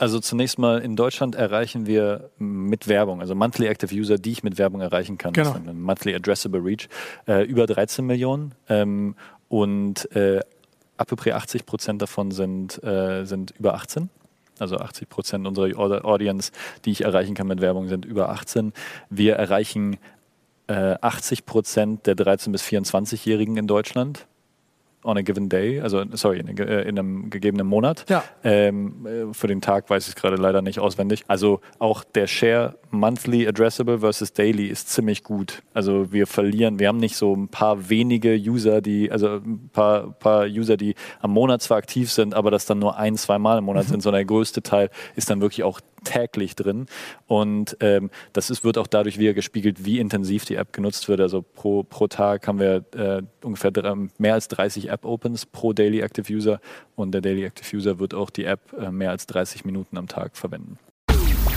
Also zunächst mal in Deutschland erreichen wir mit Werbung, also Monthly Active User, die ich mit Werbung erreichen kann, Genau. das ist ein Monthly Addressable Reach, äh, über 13 Millionen ähm, und äh, à peu près 80 Prozent davon sind, äh, sind über 18. Also 80 Prozent unserer Aud- Audience, die ich erreichen kann mit Werbung, sind über 18. Wir erreichen äh, 80 Prozent der 13- bis 24-Jährigen in Deutschland on a given day, also sorry, in, äh, in einem gegebenen Monat. Ja. Ähm, äh, für den Tag weiß ich es gerade leider nicht auswendig. Also auch der Share monthly addressable versus daily ist ziemlich gut. Also wir verlieren, wir haben nicht so ein paar wenige User, die, also ein paar, paar User, die am Monat zwar aktiv sind, aber das dann nur ein, zwei Mal im Monat sind, sondern der größte Teil ist dann wirklich auch täglich drin. Und ähm, das ist, wird auch dadurch wieder gespiegelt, wie intensiv die App genutzt wird. Also pro, pro Tag haben wir äh, ungefähr mehr als 30 App-Opens pro Daily Active User. Und der Daily Active User wird auch die App äh, mehr als 30 Minuten am Tag verwenden.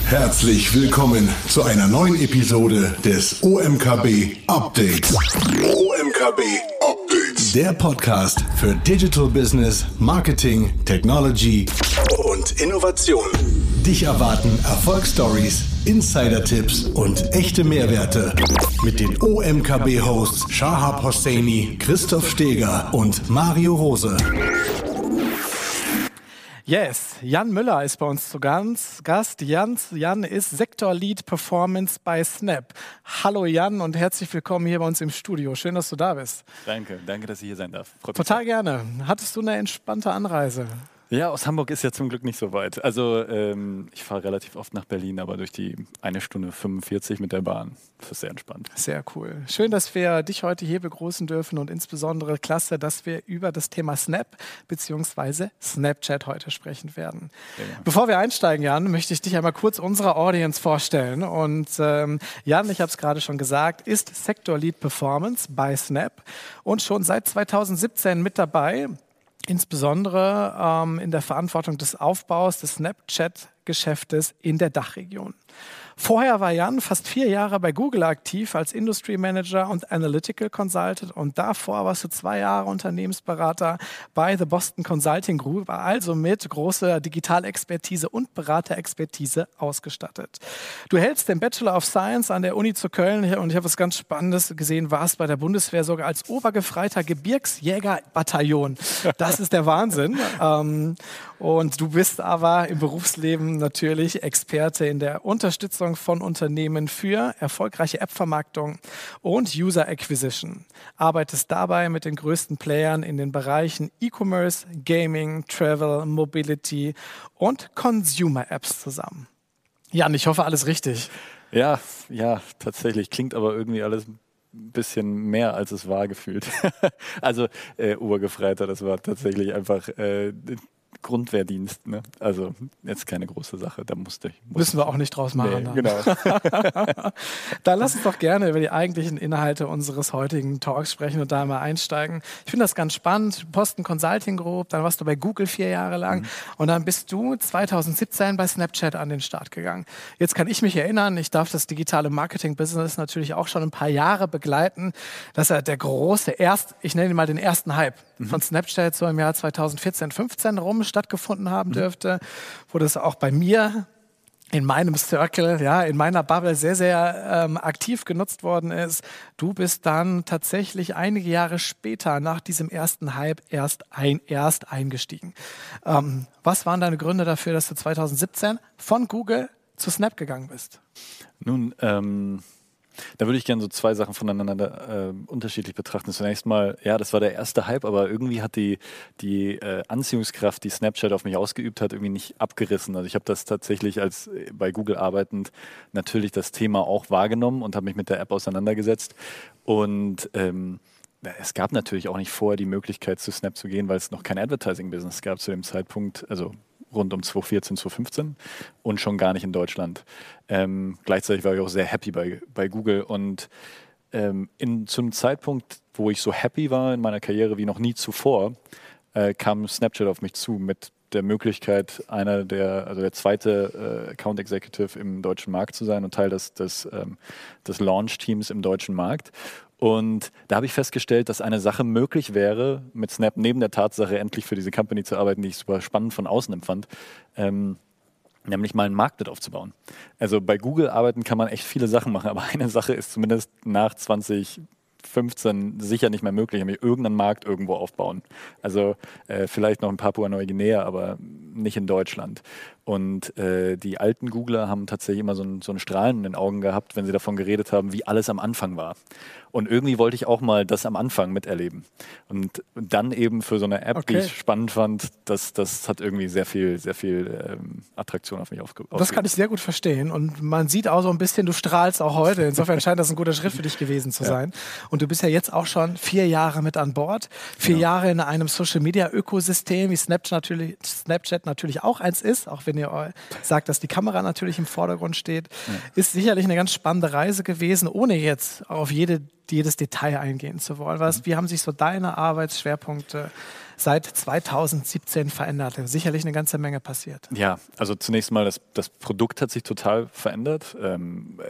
Herzlich willkommen zu einer neuen Episode des OMKB Updates. OMKB Updates. Der Podcast für Digital Business, Marketing, Technology und Innovation. Dich erwarten Erfolgsstories, Insider-Tipps und echte Mehrwerte mit den OMKB-Hosts Shahab Hosseini, Christoph Steger und Mario Rose. Yes, Jan Müller ist bei uns zu ganz Gast. Jan, Jan ist Sektor Lead Performance bei Snap. Hallo Jan und herzlich willkommen hier bei uns im Studio. Schön, dass du da bist. Danke, danke, dass ich hier sein darf. Freut mich Total gerne. Hattest du eine entspannte Anreise? Ja, aus Hamburg ist ja zum Glück nicht so weit. Also ähm, ich fahre relativ oft nach Berlin, aber durch die eine Stunde 45 mit der Bahn. Das ist sehr entspannt. Sehr cool. Schön, dass wir dich heute hier begrüßen dürfen und insbesondere klasse, dass wir über das Thema Snap bzw. Snapchat heute sprechen werden. Ja. Bevor wir einsteigen, Jan, möchte ich dich einmal kurz unserer Audience vorstellen. Und ähm, Jan, ich habe es gerade schon gesagt, ist Sector Lead Performance bei Snap und schon seit 2017 mit dabei. Insbesondere ähm, in der Verantwortung des Aufbaus des Snapchat-Geschäftes in der Dachregion. Vorher war Jan fast vier Jahre bei Google aktiv als Industry Manager und Analytical Consultant und davor warst du zwei Jahre Unternehmensberater bei The Boston Consulting Group, also mit großer Digitalexpertise und Beraterexpertise ausgestattet. Du hältst den Bachelor of Science an der Uni zu Köln und ich habe was ganz Spannendes gesehen, warst bei der Bundeswehr sogar als Obergefreiter Gebirgsjägerbataillon. Das ist der Wahnsinn. Ähm, und du bist aber im Berufsleben natürlich Experte in der Unterstützung von Unternehmen für erfolgreiche App-Vermarktung und User Acquisition. Arbeitest dabei mit den größten Playern in den Bereichen E-Commerce, Gaming, Travel, Mobility und Consumer Apps zusammen. Jan, ich hoffe, alles richtig. Ja, ja, tatsächlich. Klingt aber irgendwie alles ein bisschen mehr, als es war gefühlt. also äh, Obergefreiter, das war tatsächlich einfach äh, Grundwehrdienst. Ne? Also jetzt keine große Sache, da musste ich. Musste Müssen wir auch nicht draus machen. Nee, genau. Dann lass uns doch gerne über die eigentlichen Inhalte unseres heutigen Talks sprechen und da mal einsteigen. Ich finde das ganz spannend. Posten Consulting Group, dann warst du bei Google vier Jahre lang Mhm. und dann bist du 2017 bei Snapchat an den Start gegangen. Jetzt kann ich mich erinnern, ich darf das digitale Marketing-Business natürlich auch schon ein paar Jahre begleiten. Das ist ja der große, erst, ich nenne ihn mal den ersten Hype Mhm. von Snapchat so im Jahr 2014, 15 rum stattgefunden haben Mhm. dürfte, wo das auch bei mir in meinem Circle, ja, in meiner Bubble sehr, sehr ähm, aktiv genutzt worden ist. Du bist dann tatsächlich einige Jahre später nach diesem ersten Hype erst, ein, erst eingestiegen. Ähm, was waren deine Gründe dafür, dass du 2017 von Google zu Snap gegangen bist? Nun, ähm, da würde ich gerne so zwei Sachen voneinander äh, unterschiedlich betrachten. Zunächst mal, ja, das war der erste Hype, aber irgendwie hat die, die äh, Anziehungskraft, die Snapchat auf mich ausgeübt hat, irgendwie nicht abgerissen. Also ich habe das tatsächlich als äh, bei Google arbeitend natürlich das Thema auch wahrgenommen und habe mich mit der App auseinandergesetzt. Und ähm, es gab natürlich auch nicht vorher die Möglichkeit, zu Snap zu gehen, weil es noch kein Advertising-Business gab zu dem Zeitpunkt, also rund um 2014, 2015 und schon gar nicht in Deutschland. Ähm, gleichzeitig war ich auch sehr happy bei, bei Google und ähm, in, zu Zeitpunkt, wo ich so happy war in meiner Karriere wie noch nie zuvor, äh, kam Snapchat auf mich zu mit der Möglichkeit, einer der, also der zweite äh, Account Executive im deutschen Markt zu sein und Teil des, des, ähm, des Launch-Teams im deutschen Markt. Und da habe ich festgestellt, dass eine Sache möglich wäre, mit Snap neben der Tatsache endlich für diese Company zu arbeiten, die ich super spannend von außen empfand. Ähm, nämlich mal einen Markt mit aufzubauen. Also bei Google arbeiten kann man echt viele Sachen machen, aber eine Sache ist zumindest nach 2015 sicher nicht mehr möglich, nämlich irgendeinen Markt irgendwo aufbauen. Also äh, vielleicht noch in Papua-Neuguinea, aber nicht in Deutschland. Und äh, die alten Googler haben tatsächlich immer so ein, so ein Strahlen in den Augen gehabt, wenn sie davon geredet haben, wie alles am Anfang war. Und irgendwie wollte ich auch mal das am Anfang miterleben. Und dann eben für so eine App, okay. die ich spannend fand, das, das hat irgendwie sehr viel, sehr viel ähm, Attraktion auf mich aufgebaut. Das kann ich sehr gut verstehen. Und man sieht auch so ein bisschen, du strahlst auch heute. Insofern scheint das ein guter Schritt für dich gewesen zu sein. Ja. Und du bist ja jetzt auch schon vier Jahre mit an Bord. Vier genau. Jahre in einem Social Media Ökosystem, wie Snapchat natürlich, Snapchat natürlich auch eins ist, auch wenn ihr sagt, dass die Kamera natürlich im Vordergrund steht. Ja. Ist sicherlich eine ganz spannende Reise gewesen, ohne jetzt auf jede jedes Detail eingehen zu wollen. Was, mhm. wie haben sich so deine Arbeitsschwerpunkte seit 2017 verändert? Sicherlich eine ganze Menge passiert. Ja, also zunächst mal, das, das Produkt hat sich total verändert. Ähm,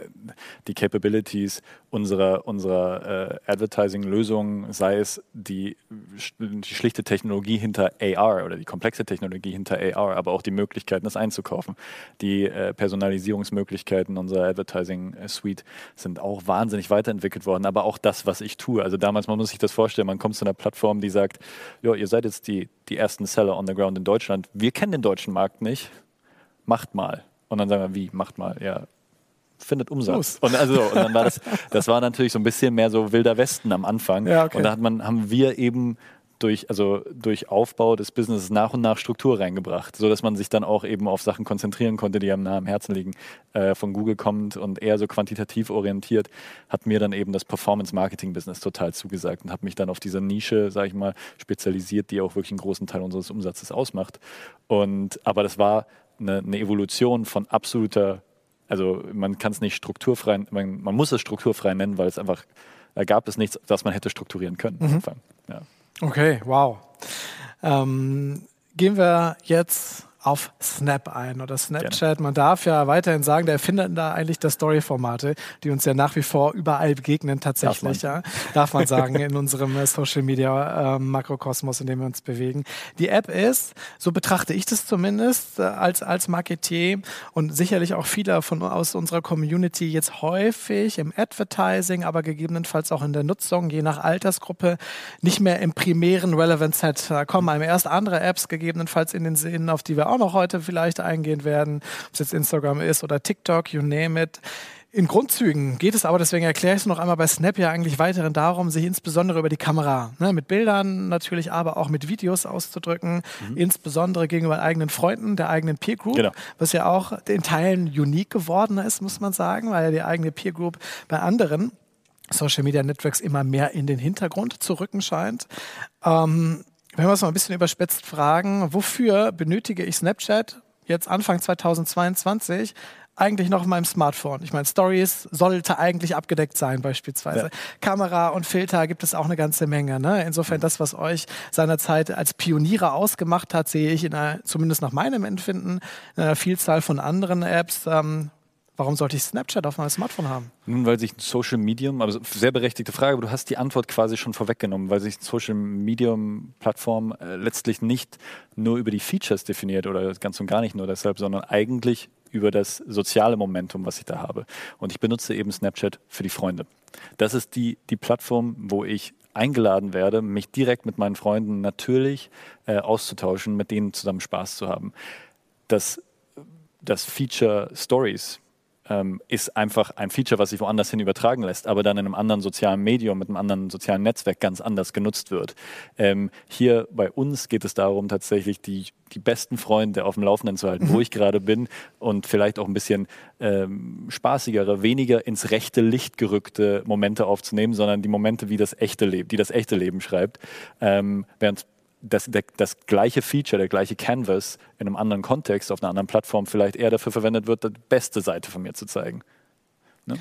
die Capabilities unserer, unserer äh, Advertising-Lösung, sei es die, die schlichte Technologie hinter AR oder die komplexe Technologie hinter AR, aber auch die Möglichkeiten, das einzukaufen. Die äh, Personalisierungsmöglichkeiten unserer Advertising-Suite sind auch wahnsinnig weiterentwickelt worden, aber auch das, was ich tue. Also damals, man muss sich das vorstellen, man kommt zu einer Plattform, die sagt, ja, ihr seid jetzt die, die ersten Seller on the ground in Deutschland. Wir kennen den deutschen Markt nicht. Macht mal. Und dann sagen wir, wie, macht mal? Ja, findet Umsatz. Und, also, und dann war das, das war natürlich so ein bisschen mehr so wilder Westen am Anfang. Ja, okay. Und da hat man, haben wir eben durch, also durch Aufbau des Businesses nach und nach Struktur reingebracht, sodass man sich dann auch eben auf Sachen konzentrieren konnte, die einem nah am Herzen liegen. Äh, von Google kommt und eher so quantitativ orientiert, hat mir dann eben das Performance-Marketing-Business total zugesagt und habe mich dann auf diese Nische, sage ich mal, spezialisiert, die auch wirklich einen großen Teil unseres Umsatzes ausmacht. Und, aber das war eine, eine Evolution von absoluter, also man kann es nicht strukturfrei, man, man muss es strukturfrei nennen, weil es einfach, da gab es nichts, was man hätte strukturieren können mhm. am Anfang. Ja. Okay, wow. Ähm, gehen wir jetzt auf Snap ein oder Snapchat. Gerne. Man darf ja weiterhin sagen, der Erfinder da eigentlich der Story-Formate, die uns ja nach wie vor überall begegnen, tatsächlich. Darf man, ja, darf man sagen, in unserem äh, Social Media äh, Makrokosmos, in dem wir uns bewegen. Die App ist, so betrachte ich das zumindest, äh, als, als Marketier und sicherlich auch viele von aus unserer Community jetzt häufig im Advertising, aber gegebenenfalls auch in der Nutzung, je nach Altersgruppe, nicht mehr im primären Relevant Set. Da kommen einem erst andere Apps gegebenenfalls in den Sinn, auf die wir auch auch noch heute vielleicht eingehen werden, ob es jetzt Instagram ist oder TikTok, you name it. In Grundzügen geht es aber, deswegen erkläre ich es noch einmal bei Snap ja eigentlich weiterhin darum, sich insbesondere über die Kamera, ne, mit Bildern natürlich, aber auch mit Videos auszudrücken, mhm. insbesondere gegenüber eigenen Freunden, der eigenen Peer Group, ja. was ja auch in Teilen unique geworden ist, muss man sagen, weil ja die eigene Peer Group bei anderen Social Media Networks immer mehr in den Hintergrund zu rücken scheint. Ähm, wenn wir es mal ein bisschen überspitzt fragen, wofür benötige ich Snapchat jetzt Anfang 2022 eigentlich noch auf meinem Smartphone? Ich meine, Stories sollte eigentlich abgedeckt sein, beispielsweise. Ja. Kamera und Filter gibt es auch eine ganze Menge. Ne? Insofern, das, was euch seinerzeit als Pioniere ausgemacht hat, sehe ich in einer, zumindest nach meinem Empfinden, in einer Vielzahl von anderen Apps. Ähm, Warum sollte ich Snapchat auf meinem Smartphone haben? Nun, weil sich ein Social Medium, also sehr berechtigte Frage, aber du hast die Antwort quasi schon vorweggenommen, weil sich Social Medium Plattform äh, letztlich nicht nur über die Features definiert oder ganz und gar nicht nur deshalb, sondern eigentlich über das soziale Momentum, was ich da habe. Und ich benutze eben Snapchat für die Freunde. Das ist die, die Plattform, wo ich eingeladen werde, mich direkt mit meinen Freunden natürlich äh, auszutauschen, mit denen zusammen Spaß zu haben. Das, das Feature Stories, ähm, ist einfach ein Feature, was sich woanders hin übertragen lässt, aber dann in einem anderen sozialen Medium, mit einem anderen sozialen Netzwerk ganz anders genutzt wird. Ähm, hier bei uns geht es darum, tatsächlich die, die besten Freunde auf dem Laufenden zu halten, mhm. wo ich gerade bin und vielleicht auch ein bisschen ähm, spaßigere, weniger ins rechte Licht gerückte Momente aufzunehmen, sondern die Momente, wie das echte Leben, die das echte Leben schreibt. Ähm, während das, der, das gleiche Feature, der gleiche Canvas in einem anderen Kontext, auf einer anderen Plattform vielleicht eher dafür verwendet wird, die beste Seite von mir zu zeigen. Ne?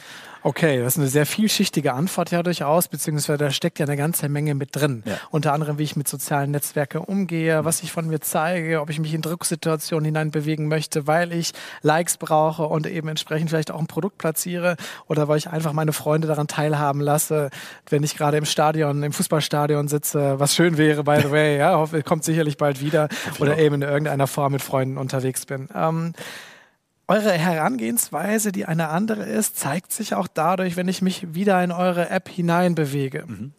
Okay, das ist eine sehr vielschichtige Antwort ja durchaus, beziehungsweise da steckt ja eine ganze Menge mit drin. Ja. Unter anderem, wie ich mit sozialen Netzwerken umgehe, mhm. was ich von mir zeige, ob ich mich in Drucksituationen hineinbewegen möchte, weil ich Likes brauche und eben entsprechend vielleicht auch ein Produkt platziere oder weil ich einfach meine Freunde daran teilhaben lasse, wenn ich gerade im Stadion, im Fußballstadion sitze, was schön wäre, by the way, ja, hoffe, kommt sicherlich bald wieder oder eben in irgendeiner Form mit Freunden unterwegs bin. Ähm, eure Herangehensweise, die eine andere ist, zeigt sich auch dadurch, wenn ich mich wieder in eure App hineinbewege. Mhm.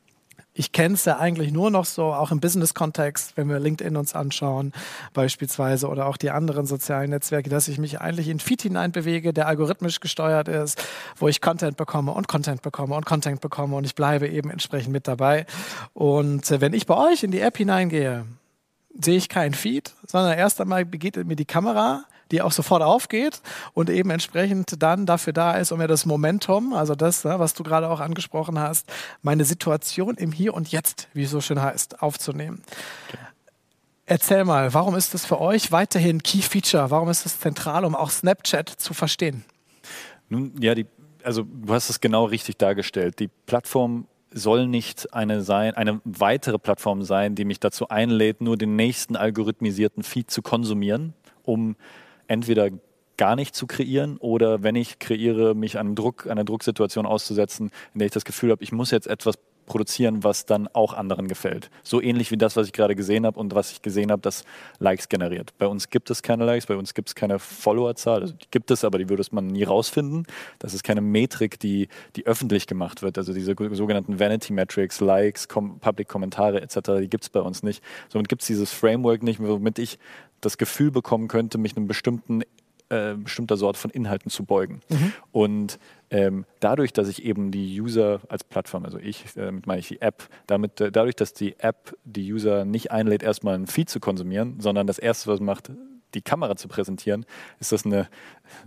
Ich kenne es ja eigentlich nur noch so, auch im Business-Kontext, wenn wir LinkedIn uns anschauen, beispielsweise, oder auch die anderen sozialen Netzwerke, dass ich mich eigentlich in Feed hineinbewege, der algorithmisch gesteuert ist, wo ich Content bekomme und Content bekomme und Content bekomme und ich bleibe eben entsprechend mit dabei. Und äh, wenn ich bei euch in die App hineingehe, sehe ich kein Feed, sondern erst einmal begegnet mir die Kamera, die auch sofort aufgeht und eben entsprechend dann dafür da ist, um mir das Momentum, also das, ne, was du gerade auch angesprochen hast, meine Situation im Hier und Jetzt, wie es so schön heißt, aufzunehmen. Okay. Erzähl mal, warum ist das für euch weiterhin Key Feature? Warum ist es zentral, um auch Snapchat zu verstehen? Nun, ja, die, also du hast es genau richtig dargestellt. Die Plattform soll nicht eine sein, eine weitere Plattform sein, die mich dazu einlädt, nur den nächsten algorithmisierten Feed zu konsumieren, um entweder gar nicht zu kreieren oder wenn ich kreiere, mich einem Druck, einer Drucksituation auszusetzen, in der ich das Gefühl habe, ich muss jetzt etwas produzieren, was dann auch anderen gefällt. So ähnlich wie das, was ich gerade gesehen habe und was ich gesehen habe, das Likes generiert. Bei uns gibt es keine Likes, bei uns gibt es keine Followerzahl. Also die gibt es, aber die würde man nie rausfinden. Das ist keine Metrik, die, die öffentlich gemacht wird. Also diese sogenannten Vanity Metrics, Likes, Com Public Kommentare etc., die gibt es bei uns nicht. Somit gibt es dieses Framework nicht, womit ich das Gefühl bekommen könnte, mich einem bestimmten äh, bestimmter Sorte von Inhalten zu beugen. Mhm. Und ähm, dadurch, dass ich eben die User als Plattform, also ich, äh, damit meine ich die App, damit, äh, dadurch, dass die App die User nicht einlädt, erstmal einen Feed zu konsumieren, sondern das Erste, was macht, die Kamera zu präsentieren, ist das eine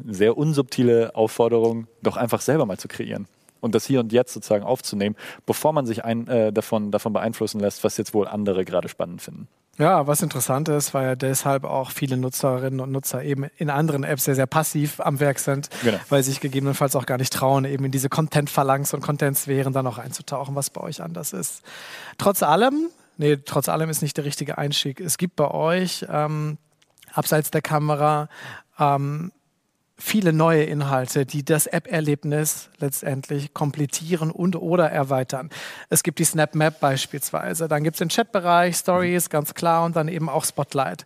sehr unsubtile Aufforderung, doch einfach selber mal zu kreieren und das hier und jetzt sozusagen aufzunehmen, bevor man sich ein, äh, davon, davon beeinflussen lässt, was jetzt wohl andere gerade spannend finden. Ja, was interessant ist, weil ja deshalb auch viele Nutzerinnen und Nutzer eben in anderen Apps sehr, sehr passiv am Werk sind, genau. weil sie sich gegebenenfalls auch gar nicht trauen, eben in diese Content-Phalanx und Content-Sphären dann auch einzutauchen, was bei euch anders ist. Trotz allem, nee, trotz allem ist nicht der richtige Einstieg. Es gibt bei euch ähm, abseits der Kamera ähm, viele neue Inhalte, die das App-Erlebnis letztendlich komplettieren und oder erweitern. Es gibt die Snap Map beispielsweise, dann gibt es den Chatbereich, Stories, ganz klar, und dann eben auch Spotlight.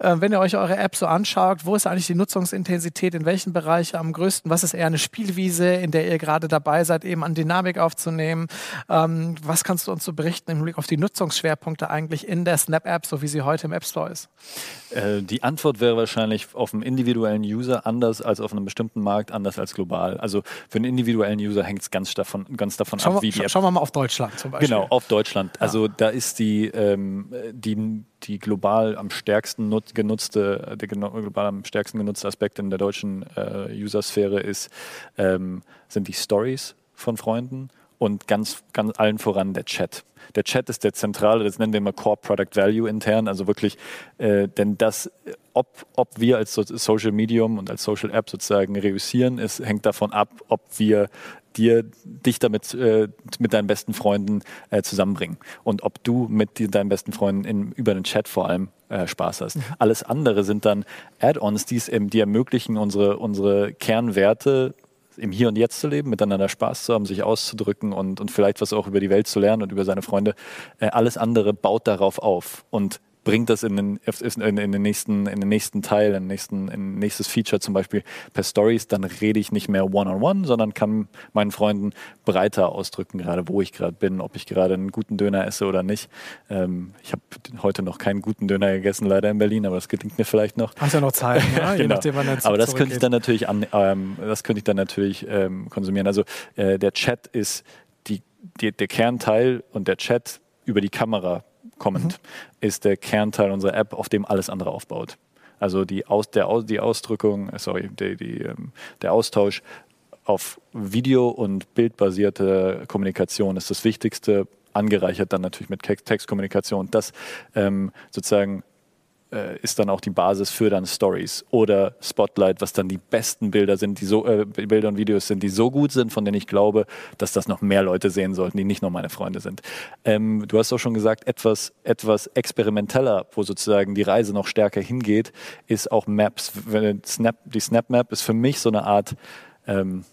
Äh, wenn ihr euch eure App so anschaut, wo ist eigentlich die Nutzungsintensität, in welchen Bereichen am größten, was ist eher eine Spielwiese, in der ihr gerade dabei seid, eben an Dynamik aufzunehmen? Ähm, was kannst du uns so berichten im Blick auf die Nutzungsschwerpunkte eigentlich in der Snap-App, so wie sie heute im App Store ist? Äh, die Antwort wäre wahrscheinlich auf einem individuellen User anders als auf einem bestimmten Markt, anders als global. Also für einen individuellen User hängt es ganz davon, ganz davon schauen ab, wie die App. Schauen wir mal auf Deutschland zum Beispiel. Genau, auf Deutschland. Also ja. da ist die, ähm, die, die global am stärksten nut, genutzte, der global am stärksten genutzte Aspekt in der deutschen äh, User-Sphäre ist, ähm, sind die Stories von Freunden und ganz, ganz allen voran der Chat. Der Chat ist der zentrale, das nennen wir immer Core Product Value intern, also wirklich, äh, denn das, ob, ob wir als Social Medium und als Social App sozusagen reüssieren, ist, hängt davon ab, ob wir dir, dich damit äh, mit deinen besten Freunden äh, zusammenbringen und ob du mit die, deinen besten Freunden in, über den Chat vor allem äh, Spaß hast. Mhm. Alles andere sind dann Add-ons, die, die ermöglichen, unsere, unsere Kernwerte im Hier und Jetzt zu leben, miteinander Spaß zu haben, sich auszudrücken und, und vielleicht was auch über die Welt zu lernen und über seine Freunde. Äh, alles andere baut darauf auf. Und bringt das in den, in, in den, nächsten, in den nächsten Teil, in den nächsten, in nächstes Feature zum Beispiel per Stories, dann rede ich nicht mehr one-on-one, -on -one, sondern kann meinen Freunden breiter ausdrücken, gerade wo ich gerade bin, ob ich gerade einen guten Döner esse oder nicht. Ähm, ich habe heute noch keinen guten Döner gegessen, leider in Berlin, aber das gelingt mir vielleicht noch. Hast ja noch Zeit, ne? genau. nachdem, wann Aber das könnte ich dann natürlich an, ähm, das könnte ich dann natürlich ähm, konsumieren. Also äh, der Chat ist die, die, der Kernteil und der Chat über die Kamera kommend, mhm. ist der Kernteil unserer App, auf dem alles andere aufbaut. Also die, Aus, der, die Ausdrückung, sorry, die, die, ähm, der Austausch auf Video- und bildbasierte Kommunikation ist das Wichtigste, angereichert dann natürlich mit Textkommunikation. Das ähm, sozusagen äh, ist dann auch die Basis für dann Stories oder Spotlight, was dann die besten Bilder sind, die so äh, Bilder und Videos sind, die so gut sind, von denen ich glaube, dass das noch mehr Leute sehen sollten, die nicht nur meine Freunde sind. Ähm, du hast auch schon gesagt, etwas etwas experimenteller, wo sozusagen die Reise noch stärker hingeht, ist auch Maps. Snap, die Snap Map ist für mich so eine Art ähm,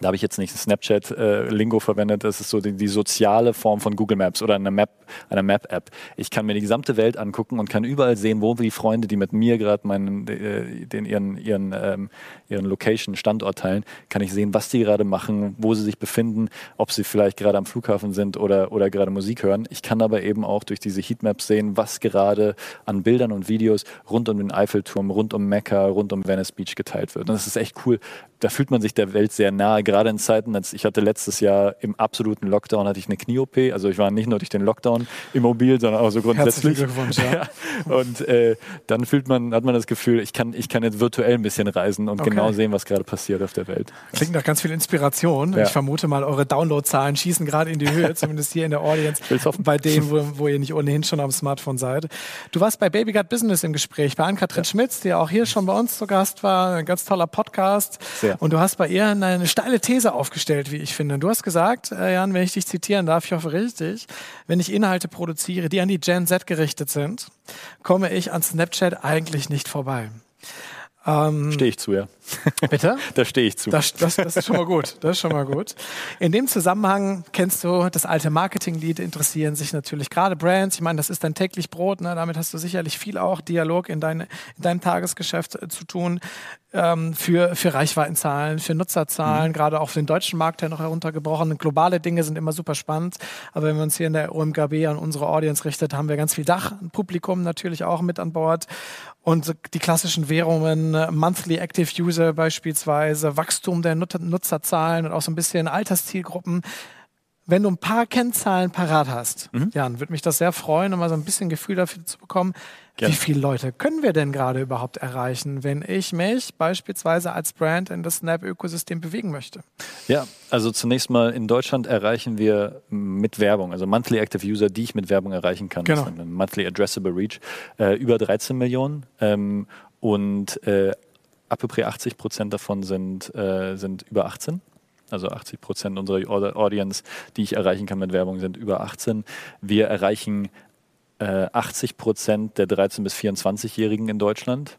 da habe ich jetzt nicht Snapchat-Lingo äh, verwendet, das ist so die, die, soziale Form von Google Maps oder eine Map, eine Map-App. Ich kann mir die gesamte Welt angucken und kann überall sehen, wo die Freunde, die mit mir gerade meinen, äh, ihren, ihren, ähm, ihren Location, Standort teilen, kann ich sehen, was die gerade machen, wo sie sich befinden, ob sie vielleicht gerade am Flughafen sind oder, oder gerade Musik hören. Ich kann aber eben auch durch diese Heatmaps sehen, was gerade an Bildern und Videos rund um den Eiffelturm, rund um Mecca, rund um Venice Beach geteilt wird. Und das ist echt cool. Da fühlt man sich der Welt sehr nahe gerade in Zeiten, als ich hatte letztes Jahr im absoluten Lockdown hatte ich eine Knie-OP. Also ich war nicht nur durch den Lockdown immobil, sondern auch so grundsätzlich. Glückwunsch, ja. und äh, dann fühlt man, hat man das Gefühl, ich kann, ich kann jetzt virtuell ein bisschen reisen und okay. genau sehen, was gerade passiert auf der Welt. Klingt nach ganz viel Inspiration. Ja. Ich vermute mal, eure Downloadzahlen schießen gerade in die Höhe, zumindest hier in der Audience, bei denen, wo, wo, ihr nicht ohnehin schon am Smartphone seid. Du warst bei Baby Got Business im Gespräch, bei Ann-Kathrin ja. Schmitz, die auch hier schon bei uns zu Gast war. Ein ganz toller Podcast. Sehr. Und du hast bei ihr eine steile These aufgestellt, wie ich finde. Du hast gesagt, äh, Jan, wenn ich dich zitieren darf, ich hoffe richtig, wenn ich Inhalte produziere, die an die Gen Z gerichtet sind, komme ich an Snapchat eigentlich nicht vorbei. Ähm, stehe ich zu, ja. Bitte? da stehe ich zu. Das, das, das, ist schon mal gut. Das ist schon mal gut. In dem Zusammenhang kennst du das alte Marketing-Lied, interessieren sich natürlich gerade Brands. Ich meine, das ist dein täglich Brot. Ne? Damit hast du sicherlich viel auch Dialog in, dein, in deinem Tagesgeschäft äh, zu tun. Ähm, für, für Reichweitenzahlen, für Nutzerzahlen, mhm. gerade auch für den deutschen Markt ja noch heruntergebrochen. Globale Dinge sind immer super spannend. Aber wenn wir uns hier in der OMKB an unsere Audience richtet, haben wir ganz viel Dachpublikum natürlich auch mit an Bord. Und die klassischen Währungen, äh, Monthly Active User beispielsweise, Wachstum der Nutzerzahlen und auch so ein bisschen Alterszielgruppen. Wenn du ein paar Kennzahlen parat hast, mhm. Jan, würde mich das sehr freuen, um mal so ein bisschen Gefühl dafür zu bekommen, Gerne. Wie viele Leute können wir denn gerade überhaupt erreichen, wenn ich mich beispielsweise als Brand in das Snap-Ökosystem bewegen möchte? Ja, also zunächst mal in Deutschland erreichen wir mit Werbung, also Monthly Active User, die ich mit Werbung erreichen kann. Genau. Monthly Addressable Reach, äh, über 13 Millionen. Ähm, und äh, ab 80 Prozent davon sind, äh, sind über 18. Also 80 Prozent unserer Audience, die ich erreichen kann mit Werbung, sind über 18. Wir erreichen 80 äh, Prozent der 13- bis 24-Jährigen in Deutschland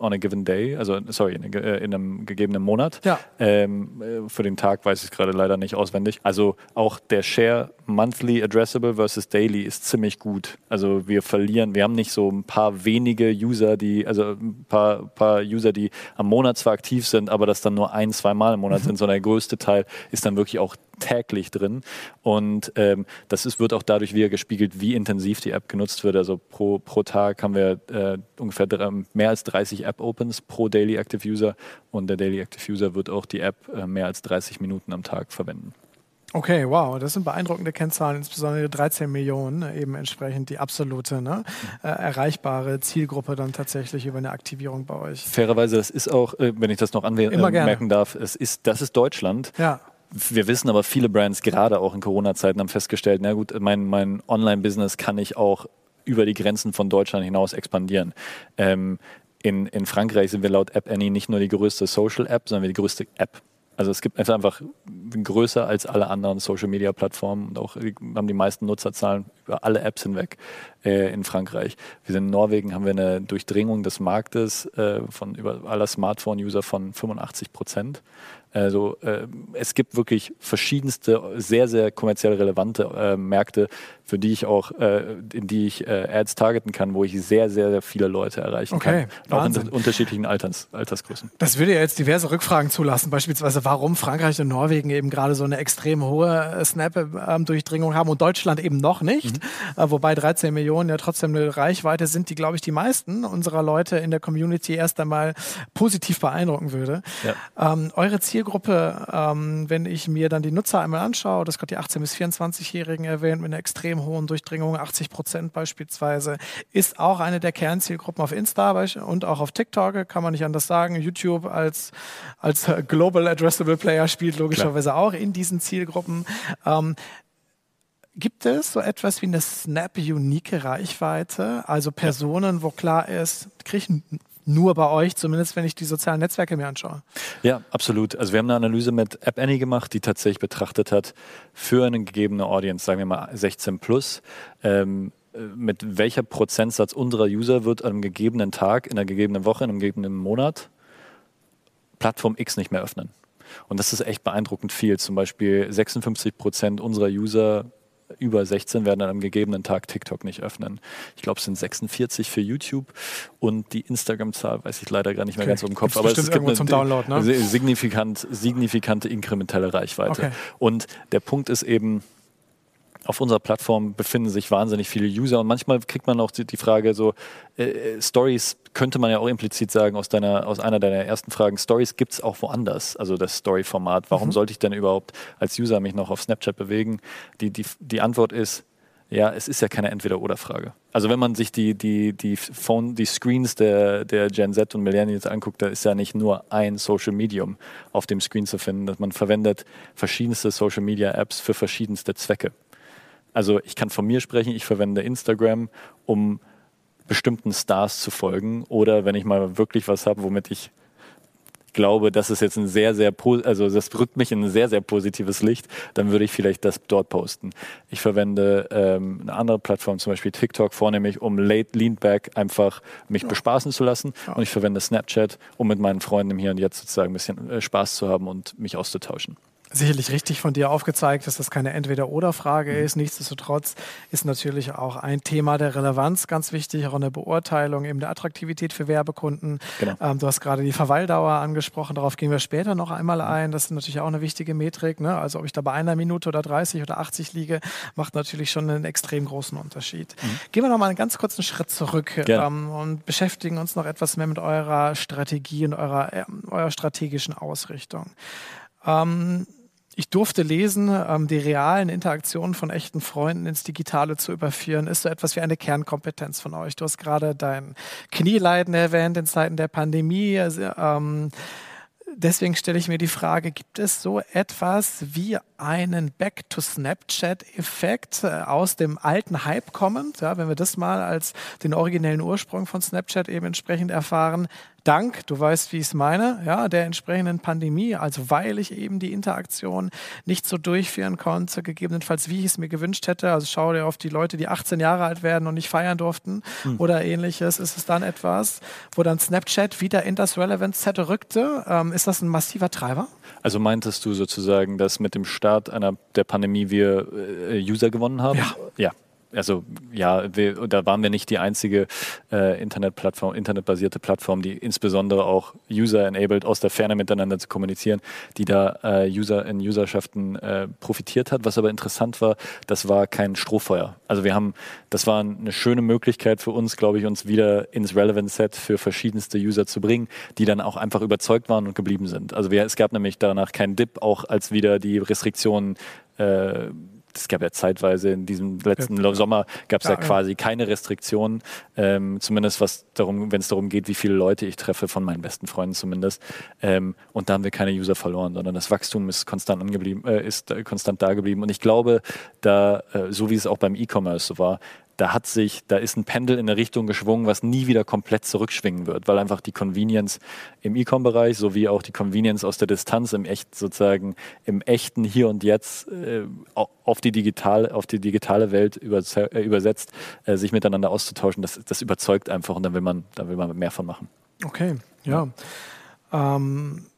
on a given day, also sorry, in, äh, in einem gegebenen Monat. Ja. Ähm, äh, für den Tag weiß ich es gerade leider nicht auswendig. Also auch der Share monthly addressable versus daily ist ziemlich gut. Also wir verlieren, wir haben nicht so ein paar wenige User, die, also ein paar, paar User, die am Monat zwar aktiv sind, aber das dann nur ein, zwei Mal im Monat mhm. sind, sondern der größte Teil ist dann wirklich auch täglich drin. Und ähm, das ist, wird auch dadurch wieder gespiegelt, wie intensiv die App genutzt wird. Also pro, pro Tag haben wir äh, ungefähr drei, mehr als 30 App-Opens pro Daily Active User. Und der Daily Active User wird auch die App äh, mehr als 30 Minuten am Tag verwenden. Okay, wow, das sind beeindruckende Kennzahlen, insbesondere 13 Millionen, eben entsprechend die absolute ne, äh, erreichbare Zielgruppe dann tatsächlich über eine Aktivierung bei euch. Fairerweise, das ist auch, äh, wenn ich das noch anmerken äh, darf, es ist, das ist Deutschland. Ja. Wir wissen aber, viele Brands, gerade auch in Corona-Zeiten, haben festgestellt, na gut, mein, mein Online-Business kann ich auch über die Grenzen von Deutschland hinaus expandieren. Ähm, in, in Frankreich sind wir laut App Annie nicht nur die größte Social-App, sondern wir die größte App. Also es gibt einfach größer als alle anderen Social-Media-Plattformen und auch haben die meisten Nutzerzahlen über alle Apps hinweg äh, in Frankreich. Wir sind in Norwegen, haben wir eine Durchdringung des Marktes äh, von über aller Smartphone-User von 85 Prozent. Also äh, es gibt wirklich verschiedenste, sehr, sehr kommerziell relevante äh, Märkte, für die ich auch, äh, in die ich äh, Ads targeten kann, wo ich sehr, sehr, sehr viele Leute erreichen okay, kann. Auch in unterschiedlichen Alters, Altersgrößen. Das würde ja jetzt diverse Rückfragen zulassen, beispielsweise warum Frankreich und Norwegen eben gerade so eine extrem hohe äh, Snap-Durchdringung haben und Deutschland eben noch nicht. Mhm. Äh, wobei 13 Millionen ja trotzdem eine Reichweite sind, die, glaube ich, die meisten unserer Leute in der Community erst einmal positiv beeindrucken würde. Ja. Ähm, eure Zielgruppe, ähm, wenn ich mir dann die Nutzer einmal anschaue, das gerade die 18- bis 24-Jährigen erwähnt, mit einer extrem hohen Durchdringung, 80 Prozent beispielsweise, ist auch eine der Kernzielgruppen auf Insta und auch auf TikTok, kann man nicht anders sagen. YouTube als, als Global Addressable Player spielt logischerweise Klar. auch in diesen Zielgruppen. Ähm, Gibt es so etwas wie eine Snap-unique Reichweite? Also Personen, wo klar ist, kriege ich nur bei euch, zumindest wenn ich die sozialen Netzwerke mir anschaue. Ja, absolut. Also wir haben eine Analyse mit App Annie gemacht, die tatsächlich betrachtet hat, für eine gegebene Audience, sagen wir mal 16 plus, ähm, mit welcher Prozentsatz unserer User wird an einem gegebenen Tag, in einer gegebenen Woche, in einem gegebenen Monat Plattform X nicht mehr öffnen. Und das ist echt beeindruckend viel. Zum Beispiel 56 Prozent unserer User über 16 werden an einem gegebenen Tag TikTok nicht öffnen. Ich glaube, es sind 46 für YouTube und die Instagram-Zahl weiß ich leider gar nicht mehr okay. ganz im Kopf. Gibt's aber es gibt eine zum Download, ne? signifikant, signifikante inkrementelle Reichweite. Okay. Und der Punkt ist eben, auf unserer Plattform befinden sich wahnsinnig viele User und manchmal kriegt man auch die, die Frage so, äh, Stories könnte man ja auch implizit sagen aus, deiner, aus einer deiner ersten Fragen, Stories gibt es auch woanders, also das Story-Format. Warum mhm. sollte ich denn überhaupt als User mich noch auf Snapchat bewegen? Die, die, die Antwort ist, ja, es ist ja keine Entweder-Oder-Frage. Also wenn man sich die, die, die Phone, die Screens der, der Gen Z und Millennials anguckt, da ist ja nicht nur ein Social Medium auf dem Screen zu finden. Man verwendet verschiedenste Social Media Apps für verschiedenste Zwecke. Also ich kann von mir sprechen, ich verwende Instagram, um bestimmten Stars zu folgen oder wenn ich mal wirklich was habe, womit ich glaube, das ist jetzt ein sehr, sehr, also das rückt mich in ein sehr, sehr positives Licht, dann würde ich vielleicht das dort posten. Ich verwende ähm, eine andere Plattform, zum Beispiel TikTok, vornehmlich, um Late Lean Back einfach mich ja. bespaßen zu lassen. Ja. Und ich verwende Snapchat, um mit meinen Freunden im Hier und Jetzt sozusagen ein bisschen äh, Spaß zu haben und mich auszutauschen sicherlich richtig von dir aufgezeigt, dass das keine Entweder-Oder-Frage mhm. ist. Nichtsdestotrotz ist natürlich auch ein Thema der Relevanz ganz wichtig, auch in der Beurteilung eben der Attraktivität für Werbekunden. Genau. Ähm, du hast gerade die Verweildauer angesprochen, darauf gehen wir später noch einmal mhm. ein. Das ist natürlich auch eine wichtige Metrik. Ne? Also ob ich da bei einer Minute oder 30 oder 80 liege, macht natürlich schon einen extrem großen Unterschied. Mhm. Gehen wir noch mal einen ganz kurzen Schritt zurück ähm, und beschäftigen uns noch etwas mehr mit eurer Strategie und eurer, äh, eurer strategischen Ausrichtung. Ähm, ich durfte lesen, ähm, die realen Interaktionen von echten Freunden ins Digitale zu überführen, ist so etwas wie eine Kernkompetenz von euch. Du hast gerade dein Knieleiden erwähnt in Zeiten der Pandemie. Also, ähm, deswegen stelle ich mir die Frage, gibt es so etwas wie einen Back-to-Snapchat-Effekt äh, aus dem alten Hype kommend? Ja, wenn wir das mal als den originellen Ursprung von Snapchat eben entsprechend erfahren, dank, du weißt, wie ich es meine, ja, der entsprechenden Pandemie, also weil ich eben die Interaktion nicht so durchführen konnte, gegebenenfalls wie ich es mir gewünscht hätte. Also schau dir auf die Leute, die 18 Jahre alt werden und nicht feiern durften hm. oder ähnliches. Ist es dann etwas, wo dann Snapchat wieder in das Relevance Set rückte? Ähm, ist das ein massiver Treiber? Also meintest du sozusagen, dass mit dem Start einer der Pandemie wir äh, User gewonnen haben? Ja. Ja, also ja, wir, da waren wir nicht die einzige äh, Internetplattform, internetbasierte Plattform, die insbesondere auch User-enabled aus der Ferne miteinander zu kommunizieren, die da äh, User in Userschaften äh, profitiert hat. Was aber interessant war, das war kein Strohfeuer. Also wir haben, das war eine schöne Möglichkeit für uns, glaube ich, uns wieder ins Relevant Set für verschiedenste User zu bringen, die dann auch einfach überzeugt waren und geblieben sind. Also wir, es gab nämlich danach keinen Dip, auch als wieder die Restriktionen äh, es gab ja zeitweise in diesem letzten ja. Sommer gab es ja, ja, quasi keine Restriktionen, ähm, zumindest was darum, wenn es darum geht, wie viele Leute ich treffe, von meinen besten Freunden zumindest. Ähm, und da haben wir keine User verloren, sondern das Wachstum ist konstant angeblieben, äh, ist äh, konstant da geblieben. Und ich glaube, da, äh, so wie es auch beim E-Commerce so war, da hat sich, da ist ein Pendel in eine Richtung geschwungen, was nie wieder komplett zurückschwingen wird, weil einfach die Convenience im E-Com-Bereich sowie auch die Convenience aus der Distanz im echt sozusagen im echten Hier und Jetzt äh, auf die digital, auf die digitale Welt äh, übersetzt, äh, sich miteinander auszutauschen, das, das überzeugt einfach und dann will man, da will man mehr von machen. Okay, ja. ja. Ähm,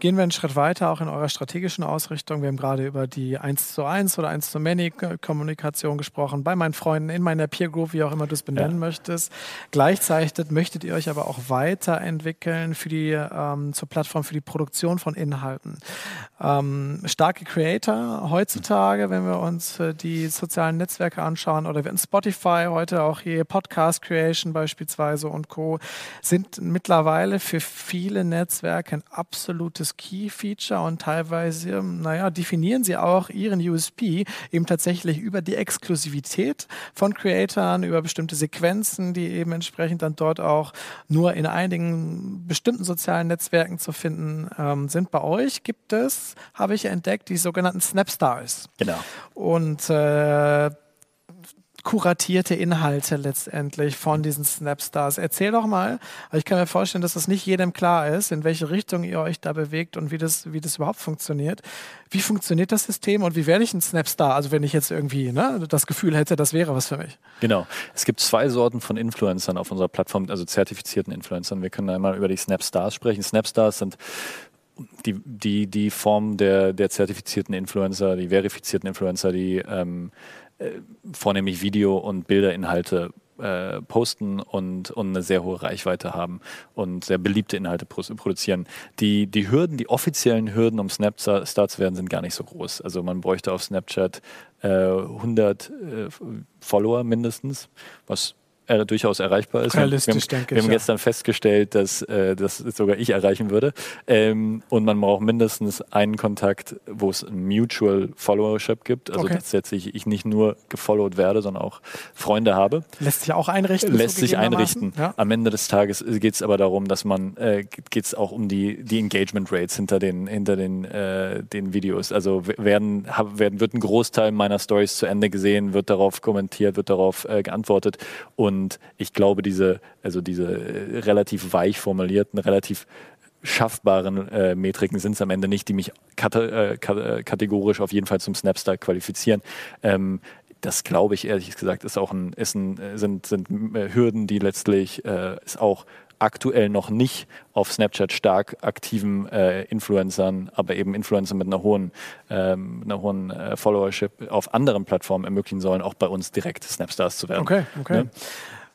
Gehen wir einen Schritt weiter, auch in eurer strategischen Ausrichtung. Wir haben gerade über die 1 zu 1 oder 1 zu Many Kommunikation gesprochen, bei meinen Freunden, in meiner Peer Group, wie auch immer du es benennen ja. möchtest. Gleichzeitig möchtet ihr euch aber auch weiterentwickeln für die, ähm, zur Plattform für die Produktion von Inhalten. Ähm, starke Creator heutzutage, wenn wir uns äh, die sozialen Netzwerke anschauen oder wir in Spotify heute auch hier Podcast Creation beispielsweise und Co. sind mittlerweile für viele Netzwerke ein absolutes großes Key-Feature und teilweise, naja, definieren sie auch ihren USP eben tatsächlich über die Exklusivität von Creatoren, über bestimmte Sequenzen, die eben entsprechend dann dort auch nur in einigen bestimmten sozialen Netzwerken zu finden ähm, sind. Bei euch gibt es, habe ich entdeckt, die sogenannten Snapstars. Genau. Und äh, kuratierte Inhalte letztendlich von diesen Snapstars. Erzähl doch mal, ich kann mir vorstellen, dass das nicht jedem klar ist, in welche Richtung ihr euch da bewegt und wie das, wie das überhaupt funktioniert. Wie funktioniert das System und wie werde ich ein Snapstar? Also wenn ich jetzt irgendwie ne, das Gefühl hätte, das wäre was für mich. Genau. Es gibt zwei Sorten von Influencern auf unserer Plattform, also zertifizierten Influencern. Wir können einmal über die Snapstars sprechen. Snapstars sind die, die, die Form der, der zertifizierten Influencer, die verifizierten Influencer, die ähm, äh, vornehmlich Video- und Bilderinhalte äh, posten und, und eine sehr hohe Reichweite haben und sehr beliebte Inhalte produzieren. Die, die Hürden, die offiziellen Hürden, um Snapstar zu werden, sind gar nicht so groß. Also man bräuchte auf Snapchat äh, 100 äh, Follower mindestens, was äh, durchaus erreichbar ist. Realistisch, wir haben, denke wir haben gestern festgestellt, dass äh, das sogar ich erreichen würde. Ähm, und man braucht mindestens einen Kontakt, wo es ein Mutual Followership gibt. Also okay. dass tatsächlich ich nicht nur gefollowt werde, sondern auch Freunde habe. Lässt sich auch einrichten. Lässt sich einrichten. Ja. Am Ende des Tages geht es aber darum, dass man äh, geht es auch um die, die Engagement Rates hinter den, hinter den, äh, den Videos. Also werden, werden, wird ein Großteil meiner Stories zu Ende gesehen, wird darauf kommentiert, wird darauf äh, geantwortet und und ich glaube, diese, also diese äh, relativ weich formulierten, relativ schaffbaren äh, Metriken sind es am Ende nicht, die mich kate, äh, äh, kategorisch auf jeden Fall zum Snapstar qualifizieren. Ähm, das glaube ich ehrlich gesagt ist auch ein, ist ein, äh, sind, sind Hürden, die letztlich äh, ist auch aktuell noch nicht auf Snapchat stark aktiven äh, Influencern, aber eben Influencern mit einer hohen, ähm, einer hohen äh, Followership auf anderen Plattformen ermöglichen sollen, auch bei uns direkt Snapstars zu werden. Okay, okay. Ne?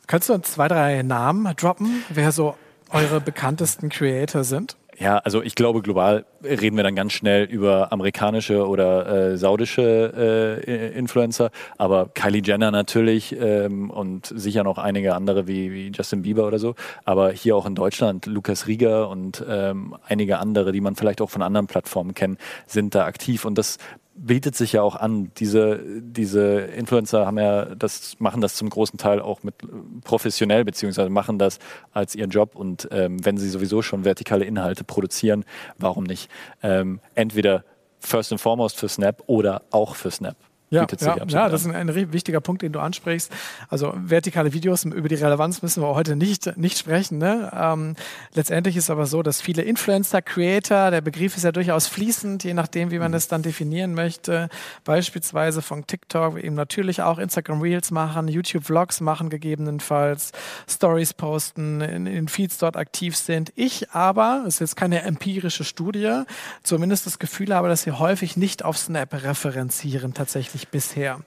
Kannst du uns zwei, drei Namen droppen, wer so eure bekanntesten Creator sind? Ja, also ich glaube, global reden wir dann ganz schnell über amerikanische oder äh, saudische äh, Influencer, aber Kylie Jenner natürlich ähm, und sicher noch einige andere wie, wie Justin Bieber oder so. Aber hier auch in Deutschland, Lukas Rieger und ähm, einige andere, die man vielleicht auch von anderen Plattformen kennt, sind da aktiv. Und das bietet sich ja auch an. Diese, diese Influencer haben ja das, machen das zum großen Teil auch mit professionell, beziehungsweise machen das als ihren Job. Und ähm, wenn sie sowieso schon vertikale Inhalte produzieren, warum nicht? Ähm, entweder first and foremost für Snap oder auch für Snap. Ja, ja, ja, das ist ein, ein, wichtiger Punkt, den du ansprichst. Also vertikale Videos, über die Relevanz müssen wir heute nicht, nicht sprechen. Ne? Ähm, letztendlich ist aber so, dass viele Influencer, Creator, der Begriff ist ja durchaus fließend, je nachdem, wie man das dann definieren möchte. Beispielsweise von TikTok eben natürlich auch Instagram Reels machen, YouTube Vlogs machen gegebenenfalls, Stories posten, in, in Feeds dort aktiv sind. Ich aber, das ist jetzt keine empirische Studie, zumindest das Gefühl habe, dass sie häufig nicht auf Snap referenzieren tatsächlich bisher.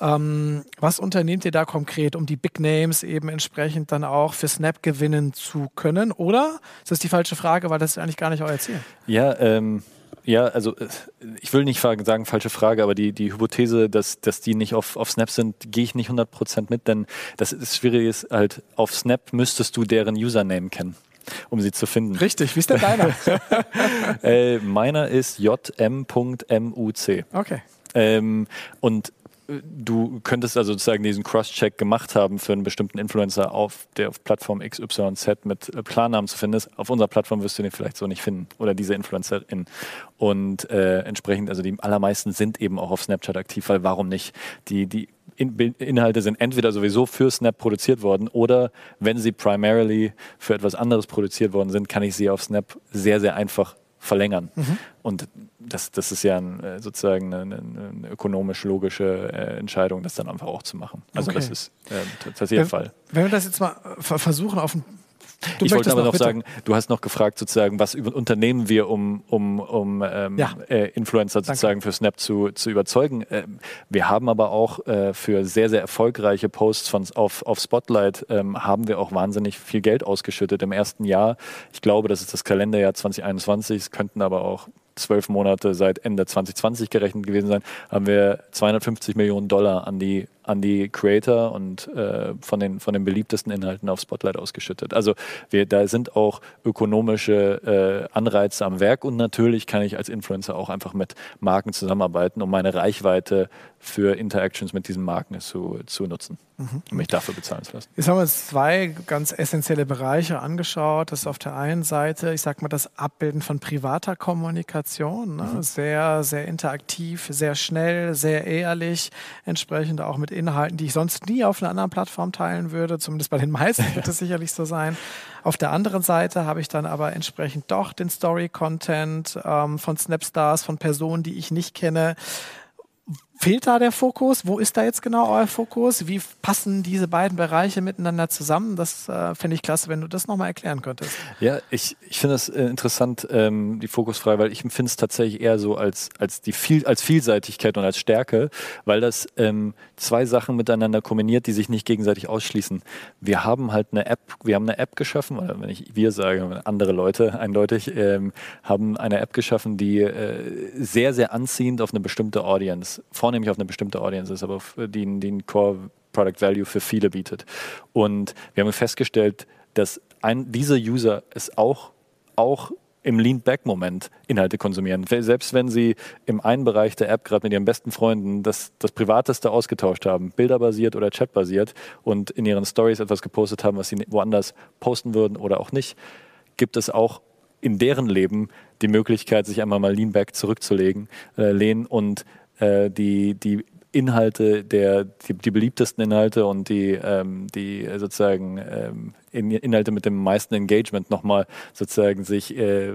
Ähm, was unternehmt ihr da konkret, um die Big Names eben entsprechend dann auch für Snap gewinnen zu können? Oder ist das die falsche Frage, weil das ist eigentlich gar nicht euer Ziel? Ja, ähm, ja, also äh, ich will nicht sagen, falsche Frage, aber die, die Hypothese, dass, dass die nicht auf, auf Snap sind, gehe ich nicht 100% mit, denn das ist schwierig ist halt, auf Snap müsstest du deren Username kennen um sie zu finden. Richtig, wie ist denn deiner? äh, meiner ist jm.muc. Okay. Ähm, und äh, du könntest also sozusagen diesen Cross-Check gemacht haben für einen bestimmten Influencer auf der auf Plattform XYZ mit äh, Plannamen zu finden ist. Auf unserer Plattform wirst du den vielleicht so nicht finden oder diese Influencerin. Und äh, entsprechend, also die allermeisten sind eben auch auf Snapchat aktiv, weil warum nicht? Die, die in Inhalte sind entweder sowieso für Snap produziert worden oder wenn sie primarily für etwas anderes produziert worden sind, kann ich sie auf Snap sehr, sehr einfach verlängern. Mhm. Und das, das ist ja ein, äh, sozusagen eine, eine ökonomisch-logische äh, Entscheidung, das dann einfach auch zu machen. Also okay. das ist äh, tatsächlich der Fall. Wenn wir das jetzt mal versuchen, auf ein Du ich wollte aber noch, noch sagen, du hast noch gefragt sozusagen, was unternehmen wir, um, um, um ähm, ja. äh, Influencer Danke. sozusagen für Snap zu, zu überzeugen. Ähm, wir haben aber auch äh, für sehr, sehr erfolgreiche Posts von, auf, auf Spotlight ähm, haben wir auch wahnsinnig viel Geld ausgeschüttet im ersten Jahr. Ich glaube, das ist das Kalenderjahr 2021, es könnten aber auch zwölf Monate seit Ende 2020 gerechnet gewesen sein, haben wir 250 Millionen Dollar an die an die Creator und äh, von, den, von den beliebtesten Inhalten auf Spotlight ausgeschüttet. Also wir, da sind auch ökonomische äh, Anreize am Werk und natürlich kann ich als Influencer auch einfach mit Marken zusammenarbeiten, um meine Reichweite für Interactions mit diesen Marken zu, zu nutzen mhm. und mich dafür bezahlen zu lassen. Jetzt haben wir uns zwei ganz essentielle Bereiche angeschaut. Das ist auf der einen Seite, ich sag mal, das Abbilden von privater Kommunikation. Ne? Mhm. Sehr, sehr interaktiv, sehr schnell, sehr ehrlich, entsprechend auch mit Inhalten, die ich sonst nie auf einer anderen Plattform teilen würde. Zumindest bei den meisten wird es sicherlich so sein. Auf der anderen Seite habe ich dann aber entsprechend doch den Story-Content ähm, von Snapstars, von Personen, die ich nicht kenne. Fehlt da der Fokus? Wo ist da jetzt genau euer Fokus? Wie passen diese beiden Bereiche miteinander zusammen? Das äh, fände ich klasse, wenn du das nochmal erklären könntest. Ja, ich, ich finde das äh, interessant, ähm, die Fokusfrage, weil ich empfinde es tatsächlich eher so als, als, die viel, als Vielseitigkeit und als Stärke, weil das ähm, zwei Sachen miteinander kombiniert, die sich nicht gegenseitig ausschließen. Wir haben halt eine App, wir haben eine App geschaffen, oder wenn ich wir sage, andere Leute eindeutig, ähm, haben eine App geschaffen, die äh, sehr, sehr anziehend auf eine bestimmte Audience, vornehmlich auf eine bestimmte Audience ist, aber die, die Core Product Value für viele bietet. Und wir haben festgestellt, dass ein, diese User es auch, auch im Lean-Back-Moment Inhalte konsumieren. Selbst wenn sie im einen Bereich der App gerade mit ihren besten Freunden das, das Privateste ausgetauscht haben, bilderbasiert oder chatbasiert und in ihren Stories etwas gepostet haben, was sie woanders posten würden oder auch nicht, gibt es auch in deren Leben die Möglichkeit, sich einmal mal Lean-Back zurückzulegen, äh, lehnen und äh, die, die Inhalte, der, die, die, beliebtesten Inhalte und die, ähm, die sozusagen ähm, Inhalte mit dem meisten Engagement nochmal sozusagen sich äh,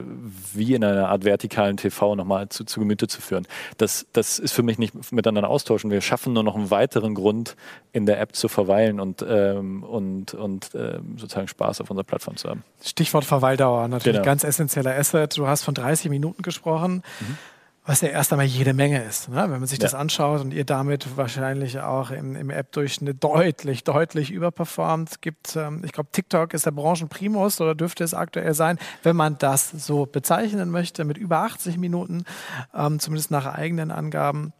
wie in einer Art vertikalen TV nochmal zu, zu Gemüte zu führen. Das, das ist für mich nicht miteinander austauschen. Wir schaffen nur noch einen weiteren Grund, in der App zu verweilen und, ähm, und, und ähm, sozusagen Spaß auf unserer Plattform zu haben. Stichwort Verweildauer, natürlich genau. ganz essentieller Asset. Du hast von 30 Minuten gesprochen. Mhm was ja erst einmal jede Menge ist. Ne? Wenn man sich ja. das anschaut und ihr damit wahrscheinlich auch im, im App-Durchschnitt deutlich, deutlich überperformt. Gibt, ähm, ich glaube, TikTok ist der Branchenprimus oder dürfte es aktuell sein, wenn man das so bezeichnen möchte, mit über 80 Minuten, ähm, zumindest nach eigenen Angaben.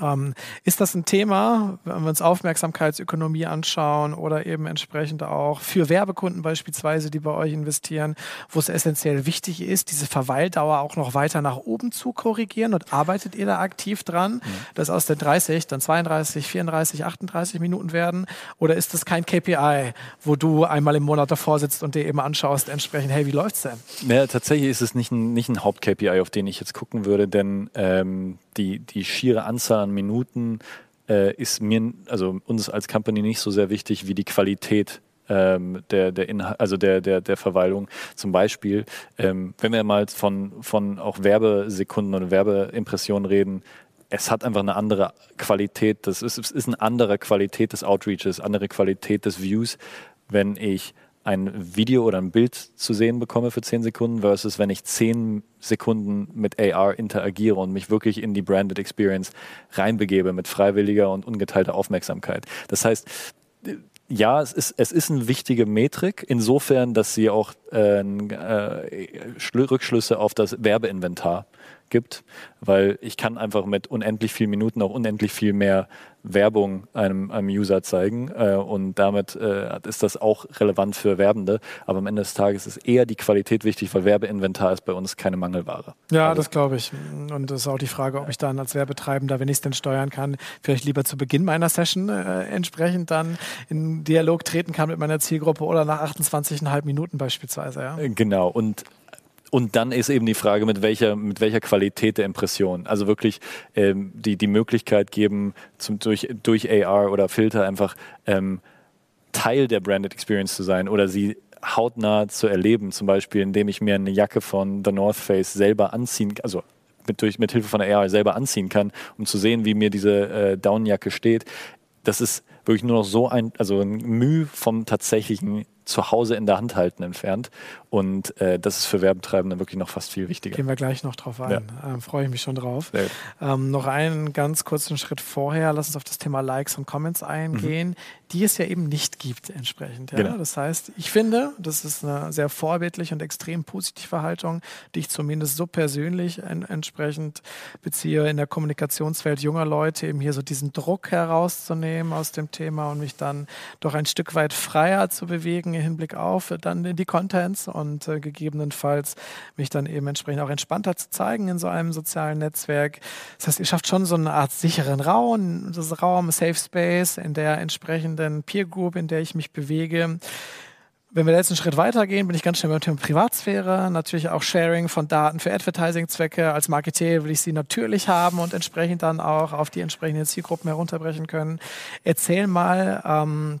Ähm, ist das ein Thema, wenn wir uns Aufmerksamkeitsökonomie anschauen oder eben entsprechend auch für Werbekunden beispielsweise, die bei euch investieren, wo es essentiell wichtig ist, diese Verweildauer auch noch weiter nach oben zu korrigieren und arbeitet ihr da aktiv dran, mhm. dass aus den 30 dann 32, 34, 38 Minuten werden oder ist das kein KPI, wo du einmal im Monat davor sitzt und dir eben anschaust, entsprechend, hey, wie läuft's denn? Ja, tatsächlich ist es nicht ein, nicht ein Haupt-KPI, auf den ich jetzt gucken würde, denn ähm, die, die schiere Anzahl an Minuten äh, ist mir, also uns als Company nicht so sehr wichtig wie die Qualität ähm, der, der also der, der, der Verweilung. Zum Beispiel, ähm, wenn wir mal von, von auch Werbesekunden und Werbeimpressionen reden, es hat einfach eine andere Qualität, das ist, ist eine andere Qualität des Outreaches, andere Qualität des Views, wenn ich ein Video oder ein Bild zu sehen bekomme für 10 Sekunden versus wenn ich 10 Sekunden mit AR interagiere und mich wirklich in die Branded Experience reinbegebe mit freiwilliger und ungeteilter Aufmerksamkeit. Das heißt, ja, es ist, es ist eine wichtige Metrik, insofern, dass sie auch äh, äh, Rückschlüsse auf das Werbeinventar gibt, weil ich kann einfach mit unendlich vielen Minuten auch unendlich viel mehr Werbung einem, einem User zeigen äh, und damit äh, ist das auch relevant für Werbende. Aber am Ende des Tages ist eher die Qualität wichtig, weil Werbeinventar ist bei uns keine Mangelware. Ja, also, das glaube ich. Und das ist auch die Frage, ob ich dann als Werbetreibender, wenn ich es denn steuern kann, vielleicht lieber zu Beginn meiner Session äh, entsprechend dann in Dialog treten kann mit meiner Zielgruppe oder nach 28,5 Minuten beispielsweise. Ja? Genau. Und und dann ist eben die Frage, mit welcher, mit welcher Qualität der Impression. Also wirklich ähm, die, die Möglichkeit geben, zum, durch, durch AR oder Filter einfach ähm, Teil der Branded Experience zu sein oder sie hautnah zu erleben. Zum Beispiel, indem ich mir eine Jacke von The North Face selber anziehen, also mit, durch, mit Hilfe von AR selber anziehen kann, um zu sehen, wie mir diese äh, Downjacke steht. Das ist wirklich nur noch so ein, also ein Mühe vom tatsächlichen zu Hause in der Hand halten entfernt. Und äh, das ist für Werbetreibende wirklich noch fast viel wichtiger. Gehen wir gleich noch drauf ein. Ja. Ähm, Freue ich mich schon drauf. Ähm, noch einen ganz kurzen Schritt vorher. Lass uns auf das Thema Likes und Comments eingehen, mhm. die es ja eben nicht gibt entsprechend. Ja? Genau. Das heißt, ich finde, das ist eine sehr vorbildliche und extrem positive Haltung, die ich zumindest so persönlich en entsprechend beziehe in der Kommunikationswelt junger Leute, eben hier so diesen Druck herauszunehmen aus dem Thema und mich dann doch ein Stück weit freier zu bewegen Hinblick auf dann die Contents und äh, gegebenenfalls mich dann eben entsprechend auch entspannter zu zeigen in so einem sozialen Netzwerk. Das heißt, ihr schafft schon so eine Art sicheren Raum, das Raum, Safe Space in der entsprechenden Peer Group, in der ich mich bewege. Wenn wir jetzt einen Schritt weitergehen, bin ich ganz schnell beim Thema Privatsphäre, natürlich auch Sharing von Daten für Advertising-Zwecke. Als Marketeer will ich sie natürlich haben und entsprechend dann auch auf die entsprechenden Zielgruppen herunterbrechen können. Erzähl mal, ähm,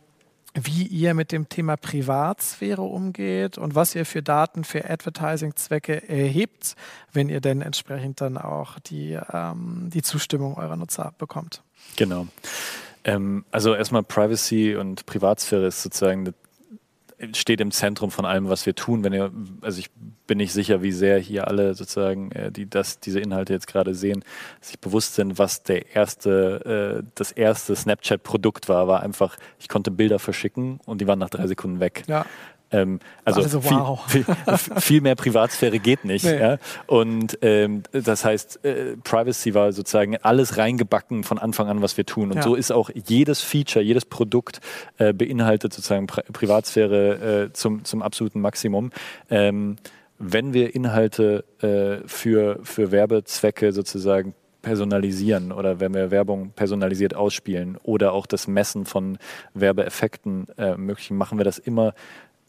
wie ihr mit dem Thema Privatsphäre umgeht und was ihr für Daten für Advertising-Zwecke erhebt, wenn ihr denn entsprechend dann auch die, ähm, die Zustimmung eurer Nutzer bekommt. Genau. Ähm, also erstmal Privacy und Privatsphäre ist sozusagen steht im Zentrum von allem, was wir tun. Wenn ihr, also ich bin nicht sicher, wie sehr hier alle sozusagen, äh, die das, diese Inhalte jetzt gerade sehen, sich bewusst sind, was der erste, äh, das erste Snapchat-Produkt war, war einfach, ich konnte Bilder verschicken und die waren nach drei Sekunden weg. Ja. Ähm, also, also wow. viel, viel, viel, mehr Privatsphäre geht nicht. Nee. Ja? Und ähm, das heißt, äh, Privacy war sozusagen alles reingebacken von Anfang an, was wir tun. Und ja. so ist auch jedes Feature, jedes Produkt äh, beinhaltet sozusagen Pri Privatsphäre äh, zum, zum absoluten Maximum. Ähm, wenn wir Inhalte äh, für, für Werbezwecke sozusagen personalisieren oder wenn wir Werbung personalisiert ausspielen oder auch das Messen von Werbeeffekten äh, möglich machen wir das immer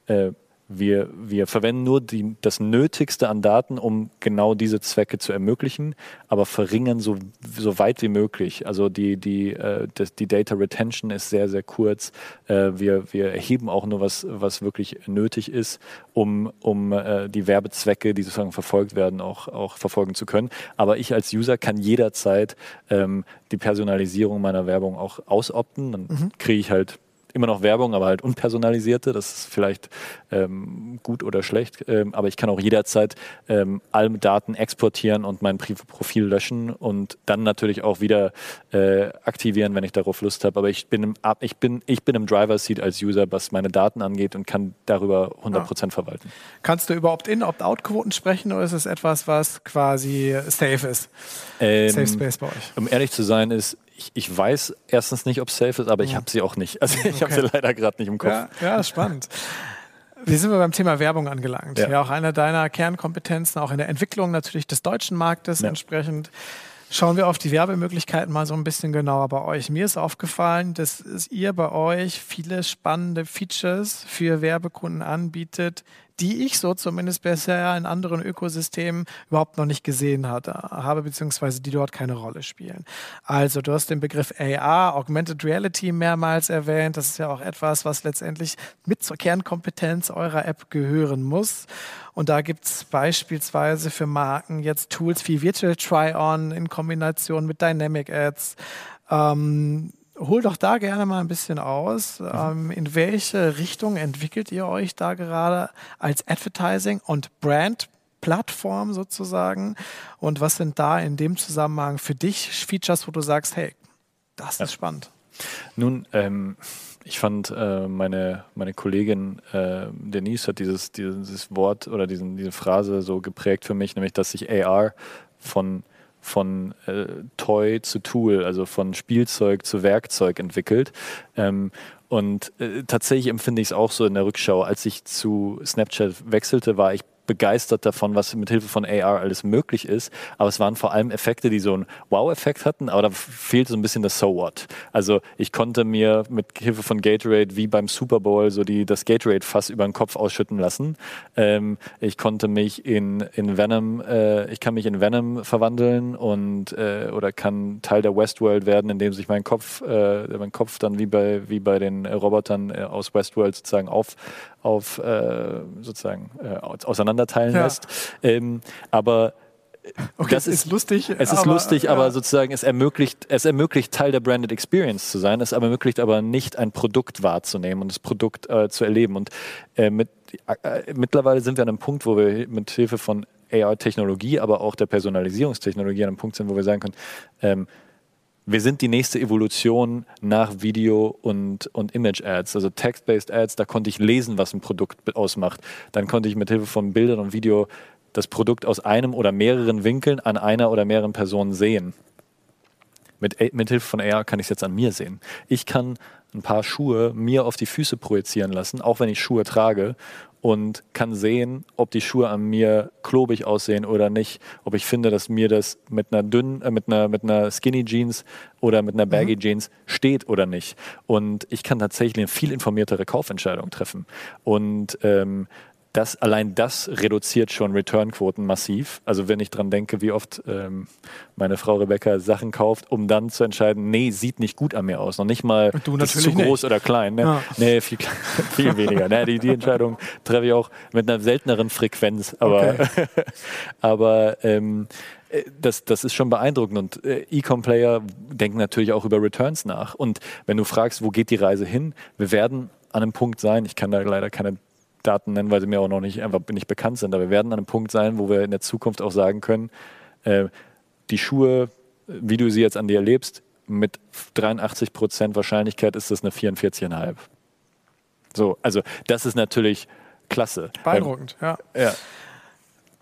äh, wir, wir verwenden nur die, das Nötigste an Daten, um genau diese Zwecke zu ermöglichen, aber verringern so, so weit wie möglich. Also die, die, äh, das, die Data Retention ist sehr, sehr kurz. Äh, wir, wir erheben auch nur, was, was wirklich nötig ist, um, um äh, die Werbezwecke, die sozusagen verfolgt werden, auch, auch verfolgen zu können. Aber ich als User kann jederzeit ähm, die Personalisierung meiner Werbung auch ausopten. Dann mhm. kriege ich halt immer noch Werbung, aber halt unpersonalisierte. Das ist vielleicht ähm, gut oder schlecht. Ähm, aber ich kann auch jederzeit ähm, alle Daten exportieren und mein Profil löschen und dann natürlich auch wieder äh, aktivieren, wenn ich darauf Lust habe. Aber ich bin im, ich bin, ich bin im Driver Seat als User, was meine Daten angeht und kann darüber 100 Prozent ja. verwalten. Kannst du überhaupt in Opt-out-Quoten sprechen oder ist es etwas, was quasi safe ist? Ähm, safe Space bei euch? Um ehrlich zu sein, ist ich, ich weiß erstens nicht, ob es safe ist, aber ich habe sie auch nicht. Also ich okay. habe sie leider gerade nicht im Kopf. Ja, ja spannend. Wir sind beim Thema Werbung angelangt. Ja. ja. auch eine deiner Kernkompetenzen, auch in der Entwicklung natürlich des deutschen Marktes ja. entsprechend. Schauen wir auf die Werbemöglichkeiten mal so ein bisschen genauer bei euch. Mir ist aufgefallen, dass ihr bei euch viele spannende Features für Werbekunden anbietet, die ich so zumindest bisher in anderen Ökosystemen überhaupt noch nicht gesehen hatte, habe, beziehungsweise die dort keine Rolle spielen. Also du hast den Begriff AR, Augmented Reality mehrmals erwähnt. Das ist ja auch etwas, was letztendlich mit zur Kernkompetenz eurer App gehören muss. Und da gibt es beispielsweise für Marken jetzt Tools wie Virtual Try-On in Kombination mit Dynamic Ads. Ähm, hol doch da gerne mal ein bisschen aus. Mhm. Ähm, in welche Richtung entwickelt ihr euch da gerade als Advertising und Brand? Plattform sozusagen. Und was sind da in dem Zusammenhang für dich Features, wo du sagst, hey, das ja. ist spannend? Nun, ähm, ich fand äh, meine, meine Kollegin äh, Denise hat dieses, dieses Wort oder diesen, diese Phrase so geprägt für mich, nämlich dass sich AR von von äh, Toy zu Tool, also von Spielzeug zu Werkzeug entwickelt. Ähm, und äh, tatsächlich empfinde ich es auch so in der Rückschau. Als ich zu Snapchat wechselte, war ich begeistert davon, was mit Hilfe von AR alles möglich ist. Aber es waren vor allem Effekte, die so einen Wow-Effekt hatten, aber da fehlte so ein bisschen das So What. Also ich konnte mir mit Hilfe von Gatorade wie beim Super Bowl so die, das Gatorade-Fass über den Kopf ausschütten lassen. Ähm, ich konnte mich in, in Venom, äh, ich kann mich in Venom verwandeln und äh, oder kann Teil der Westworld werden, indem sich mein Kopf, äh, mein Kopf dann wie bei, wie bei den Robotern äh, aus Westworld sozusagen auf, auf äh, sozusagen äh, auseinanderteilen ja. lässt. Ähm, aber Okay, das ist, ist, lustig. Es ist aber, lustig, ja. aber sozusagen es ermöglicht, es ermöglicht Teil der Branded Experience zu sein. Es ermöglicht aber nicht ein Produkt wahrzunehmen und das Produkt äh, zu erleben. Und äh, mit, äh, mittlerweile sind wir an einem Punkt, wo wir mit Hilfe von AR-Technologie, aber auch der Personalisierungstechnologie an einem Punkt sind, wo wir sagen können, ähm, wir sind die nächste Evolution nach Video und, und Image-Ads. Also Text-Based Ads, da konnte ich lesen, was ein Produkt ausmacht. Dann konnte ich mit Hilfe von Bildern und Video das Produkt aus einem oder mehreren Winkeln an einer oder mehreren Personen sehen. Mit, mit Hilfe von AR kann ich es jetzt an mir sehen. Ich kann ein paar Schuhe mir auf die Füße projizieren lassen, auch wenn ich Schuhe trage und kann sehen, ob die Schuhe an mir klobig aussehen oder nicht, ob ich finde, dass mir das mit einer dünnen, äh, mit einer mit einer Skinny Jeans oder mit einer Baggy mhm. Jeans steht oder nicht. Und ich kann tatsächlich eine viel informiertere Kaufentscheidung treffen. Und ähm, das, allein das reduziert schon Returnquoten massiv. Also wenn ich dran denke, wie oft ähm, meine Frau Rebecca Sachen kauft, um dann zu entscheiden, nee, sieht nicht gut an mir aus. Noch nicht mal Du ist zu groß nicht. oder klein. Ne? Ja. Nee, viel, viel weniger. Ne? Die, die Entscheidung treffe ich auch mit einer selteneren Frequenz. Aber, aber ähm, äh, das, das ist schon beeindruckend. Und äh, E-Com-Player denken natürlich auch über Returns nach. Und wenn du fragst, wo geht die Reise hin, wir werden an einem Punkt sein, ich kann da leider keine Daten nennen, weil sie mir auch noch nicht einfach nicht bekannt sind, aber wir werden an einem Punkt sein, wo wir in der Zukunft auch sagen können, äh, die Schuhe, wie du sie jetzt an dir erlebst, mit 83 Prozent Wahrscheinlichkeit ist das eine 44,5. So, also das ist natürlich klasse. Beeindruckend, ja. Ja.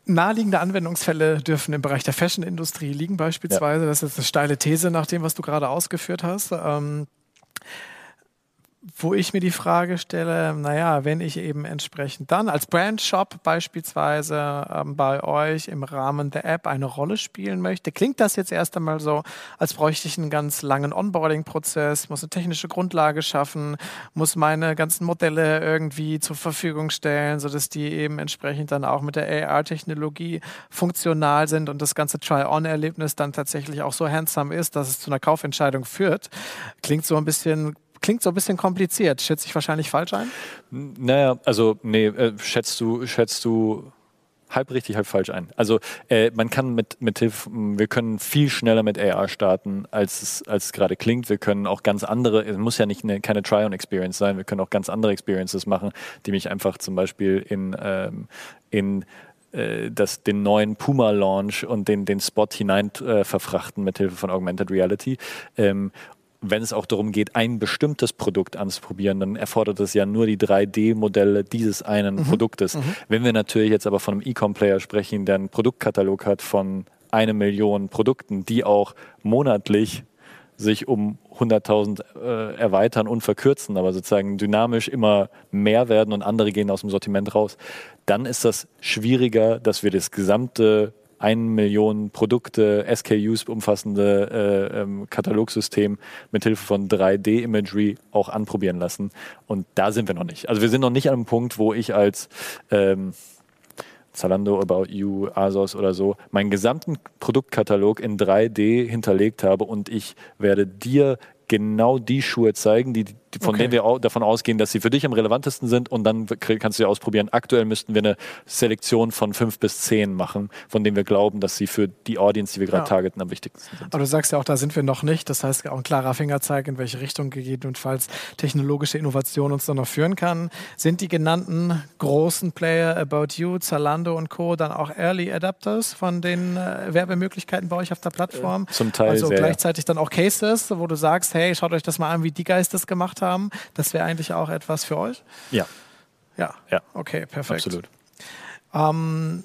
Naheliegende Anwendungsfälle dürfen im Bereich der Fashion-Industrie liegen, beispielsweise. Das ist eine steile These nach dem, was du gerade ausgeführt hast. Ähm, wo ich mir die Frage stelle, naja, wenn ich eben entsprechend dann als Brandshop beispielsweise ähm, bei euch im Rahmen der App eine Rolle spielen möchte, klingt das jetzt erst einmal so, als bräuchte ich einen ganz langen Onboarding-Prozess, muss eine technische Grundlage schaffen, muss meine ganzen Modelle irgendwie zur Verfügung stellen, sodass die eben entsprechend dann auch mit der AR-Technologie funktional sind und das ganze Try-On-Erlebnis dann tatsächlich auch so handsome ist, dass es zu einer Kaufentscheidung führt. Klingt so ein bisschen klingt so ein bisschen kompliziert. Schätze ich wahrscheinlich falsch ein? Naja, also nee, äh, schätzt du, schätzt du halb richtig, halb falsch ein. Also äh, man kann mit, mit Hilfe, wir können viel schneller mit AR starten, als es, als es gerade klingt. Wir können auch ganz andere, es muss ja nicht eine, keine Try-on-Experience sein, wir können auch ganz andere Experiences machen, die mich einfach zum Beispiel in, ähm, in äh, das, den neuen Puma-Launch und den, den Spot hinein äh, verfrachten mit Hilfe von Augmented Reality. Ähm, wenn es auch darum geht, ein bestimmtes Produkt anzuprobieren, dann erfordert es ja nur die 3D-Modelle dieses einen Produktes. Wenn wir natürlich jetzt aber von einem E-Com-Player sprechen, der einen Produktkatalog hat von eine Million Produkten, die auch monatlich sich um 100.000 äh, erweitern und verkürzen, aber sozusagen dynamisch immer mehr werden und andere gehen aus dem Sortiment raus, dann ist das schwieriger, dass wir das gesamte 1 Million Produkte, SKUs umfassende äh, ähm, Katalogsystem mit Hilfe von 3D-Imagery auch anprobieren lassen. Und da sind wir noch nicht. Also wir sind noch nicht an einem Punkt, wo ich als ähm, Zalando, About You, Asos oder so, meinen gesamten Produktkatalog in 3D hinterlegt habe und ich werde dir genau die Schuhe zeigen, die, die, von Okay. denen wir au davon ausgehen, dass sie für dich am relevantesten sind und dann kannst du sie ausprobieren. Aktuell müssten wir eine Selektion von fünf bis zehn machen, von denen wir glauben, dass sie für die Audience, die wir gerade Ja. targeten, am wichtigsten sind. Aber du sagst ja auch, da sind wir noch nicht. Das heißt, auch ein klarer Fingerzeig, in welche Richtung gegebenenfalls technologische Innovation uns dann noch führen kann. Sind die genannten großen Player, About You, Zalando und Co., dann auch Early Adapters von den äh, Werbemöglichkeiten bei euch auf der Plattform? Zum Teil Also sehr, ja. gleichzeitig dann auch Cases, wo du sagst, hey, schaut euch das mal an, wie die Guys das gemacht haben. Das wäre eigentlich auch etwas für euch? Ja, Ja. ja, Okay, perfekt. absolut. Ähm,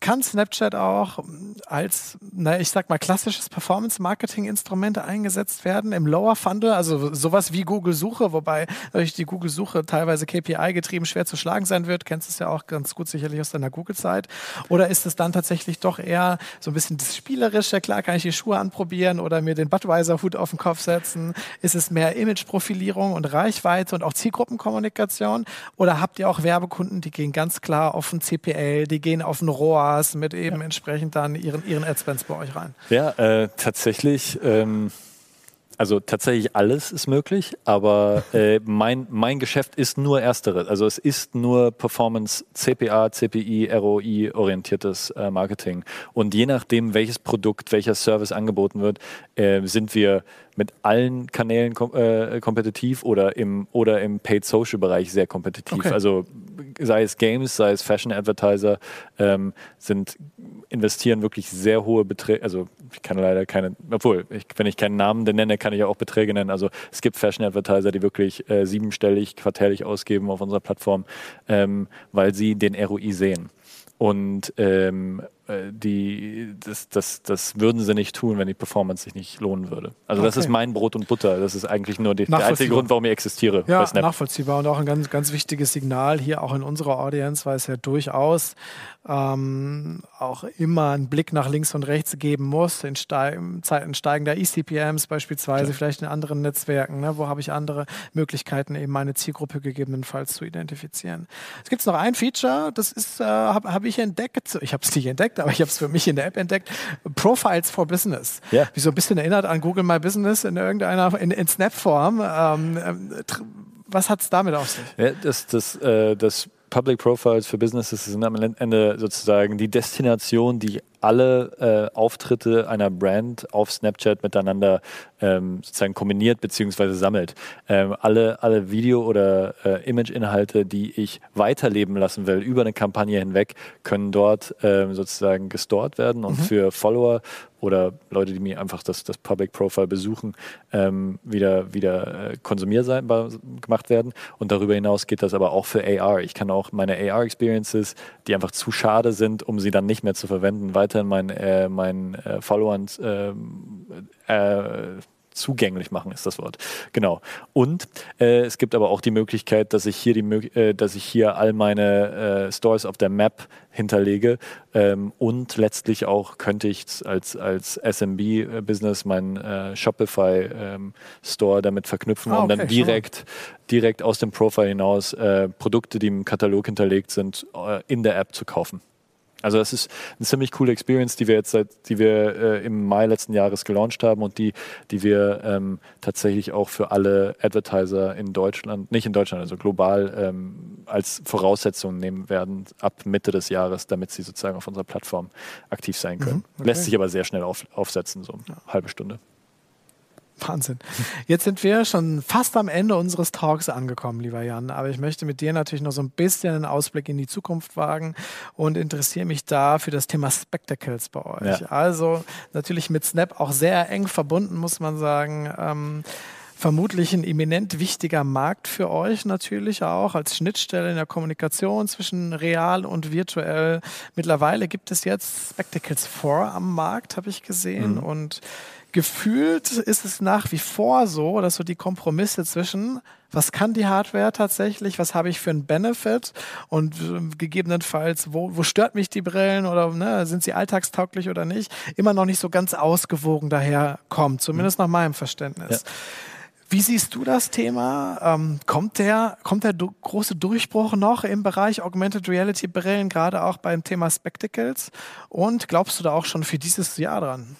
kann Snapchat auch als, na, ich sag mal, klassisches Performance-Marketing-Instrument eingesetzt werden im Lower Funnel, also sowas wie Google-Suche, wobei natürlich die Google-Suche teilweise KPI-getrieben schwer zu schlagen sein wird. Kennst es ja auch ganz gut sicherlich aus deiner Google-Zeit. Oder ist es dann tatsächlich doch eher so ein bisschen das Spielerische? Klar kann ich die Schuhe anprobieren oder mir den Budweiser-Hut auf den Kopf setzen. Ist es mehr Image-Profilierung und Reichweite und auch Zielgruppenkommunikation? Oder habt ihr auch Werbekunden, die gehen ganz klar auf ein CPL, die gehen auf ein ROAS mit eben entsprechend dann ihren, ihren Adspends bei euch rein? Ja, äh, tatsächlich. Ähm, also tatsächlich alles ist möglich, aber äh, mein, mein Geschäft ist nur ersteres. Also es ist nur Performance, CPA, CPI, ROI orientiertes äh, Marketing. Und je nachdem, welches Produkt, welcher Service angeboten wird, äh, sind wir mit allen Kanälen kom äh, kompetitiv oder im, oder im Paid Social Bereich sehr kompetitiv. Okay. Also sei es Games, sei es Fashion Advertiser, ähm, sind investieren wirklich sehr hohe Beträge. Also ich kann leider keine, obwohl, ich, wenn ich keinen Namen nenne, kann ich ja auch Beträge nennen. Also es gibt Fashion Advertiser, die wirklich äh, siebenstellig quartärlich ausgeben auf unserer Plattform, ähm, weil sie den ROI sehen. Und ähm, äh, die, das, das, das würden sie nicht tun, wenn die Performance sich nicht lohnen würde. Also das Okay. ist mein Brot und Butter. Das ist eigentlich nur die, der einzige. Grund, warum ich existiere Ja, nachvollziehbar und auch ein ganz, ganz wichtiges Signal hier auch in unserer Audience, weil es ja durchaus ähm, auch immer einen Blick nach links und rechts geben muss, in, steig in Zeiten steigender eCPMs beispielsweise, vielleicht in anderen Netzwerken, ne, wo habe ich andere Möglichkeiten, eben meine Zielgruppe gegebenenfalls zu identifizieren. Es gibt noch ein Feature, das ist, äh, habe hab ich entdeckt, ich habe es nicht entdeckt, aber ich habe es für mich in der App entdeckt, Profiles for Business. Ja. Wie so ein bisschen erinnert an Google My Business in irgendeiner, in, in Snap-Form. Ähm, ähm, was hat es damit auf sich? Ja, das, das, äh, das Public Profiles für Businesses sind am Ende sozusagen die Destination, die alle äh, Auftritte einer Brand auf Snapchat miteinander ähm, sozusagen kombiniert bzw. sammelt. Ähm, alle, alle Video- oder äh, Image-Inhalte, die ich weiterleben lassen will über eine Kampagne hinweg, können dort ähm, sozusagen gestored werden und für Follower oder Leute, die mir einfach das, das Public Profile besuchen, ähm, wieder, wieder äh, konsumierbar gemacht werden. Und darüber hinaus geht das aber auch für AR. Ich kann auch meine AR-Experiences, die einfach zu schade sind, um sie dann nicht mehr zu verwenden, weiterhin meinen, äh, meinen äh, Followern ähm, äh, zugänglich machen ist das Wort. Genau. Und äh, es gibt aber auch die Möglichkeit, dass ich hier die äh, dass ich hier all meine äh, Stores auf der Map hinterlege ähm, und letztlich auch könnte ich als als SMB Business meinen äh, Shopify ähm, Store damit verknüpfen Ah, und dann okay, schon mal. direkt direkt aus dem Profile hinaus äh, Produkte, die im Katalog hinterlegt sind, äh, in der App zu kaufen. Also das ist eine ziemlich coole Experience, die wir jetzt seit, die wir äh, im Mai letzten Jahres gelauncht haben und die, die wir ähm, tatsächlich auch für alle Advertiser in Deutschland, nicht in Deutschland, also global ähm, als Voraussetzung nehmen werden ab Mitte des Jahres, damit sie sozusagen auf unserer Plattform aktiv sein können. okay. Lässt sich aber sehr schnell auf, aufsetzen, so eine halbe Stunde. Wahnsinn. Jetzt sind wir schon fast am Ende unseres Talks angekommen, lieber Jan. Aber ich möchte mit dir natürlich noch so ein bisschen einen Ausblick in die Zukunft wagen und interessiere mich da für das Thema Spectacles bei euch. Ja. Also natürlich mit Snap auch sehr eng verbunden, muss man sagen. Ähm, vermutlich ein eminent wichtiger Markt für euch natürlich auch als Schnittstelle in der Kommunikation zwischen real und virtuell. Mittlerweile gibt es jetzt Spectacles 4 am Markt, habe ich gesehen. Und gefühlt ist es nach wie vor so, dass so die Kompromisse zwischen was kann die Hardware tatsächlich, was habe ich für einen Benefit und äh, gegebenenfalls, wo, wo stört mich die Brillen oder ne, sind sie alltagstauglich oder nicht, immer noch nicht so ganz ausgewogen daherkommt, zumindest nach meinem Verständnis. Wie siehst du das Thema? Ähm, kommt der, kommt der du große Durchbruch noch im Bereich Augmented Reality Brillen, gerade auch beim Thema Spectacles? Und glaubst du da auch schon für dieses Jahr dran?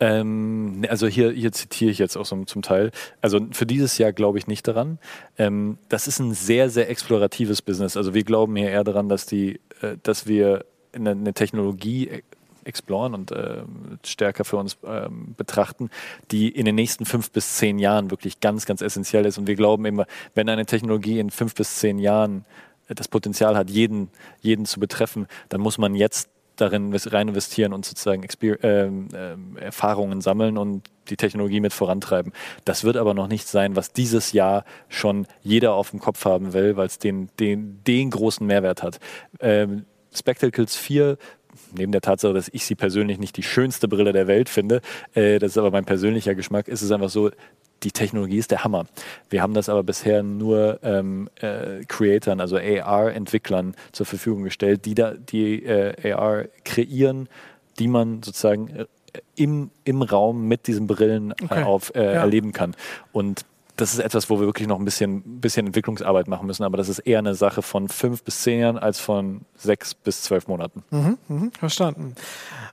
Ähm, also hier, hier zitiere ich jetzt auch so zum Teil. Also für dieses Jahr glaube ich nicht daran. Ähm, das ist ein sehr, sehr exploratives Business. Also wir glauben hier eher daran, dass, die, äh, dass wir eine, eine Technologie e- exploren und äh, stärker für uns ähm, betrachten, die in den nächsten fünf bis zehn Jahren wirklich ganz, ganz essentiell ist. Und wir glauben immer, wenn eine Technologie in fünf bis zehn Jahren äh, das Potenzial hat, jeden, jeden zu betreffen, dann muss man jetzt darin rein investieren und sozusagen Exper ähm, ähm, Erfahrungen sammeln und die Technologie mit vorantreiben. Das wird aber noch nicht sein, was dieses Jahr schon jeder auf dem Kopf haben will, weil es den, den, den großen Mehrwert hat. Ähm, Spectacles 4 neben der Tatsache, dass ich sie persönlich nicht die schönste Brille der Welt finde, äh, das ist aber mein persönlicher Geschmack, ist es einfach so, die Technologie ist der Hammer. Wir haben das aber bisher nur ähm, äh, Creatoren, also AR-Entwicklern zur Verfügung gestellt, die da die äh, AR kreieren, die man sozusagen äh, im, im Raum mit diesen Brillen äh, Okay. auf, äh, Ja. erleben kann. Und das ist etwas, wo wir wirklich noch ein bisschen, bisschen Entwicklungsarbeit machen müssen, aber das ist eher eine Sache von fünf bis zehn Jahren als von sechs bis zwölf Monaten. Mhm, verstanden.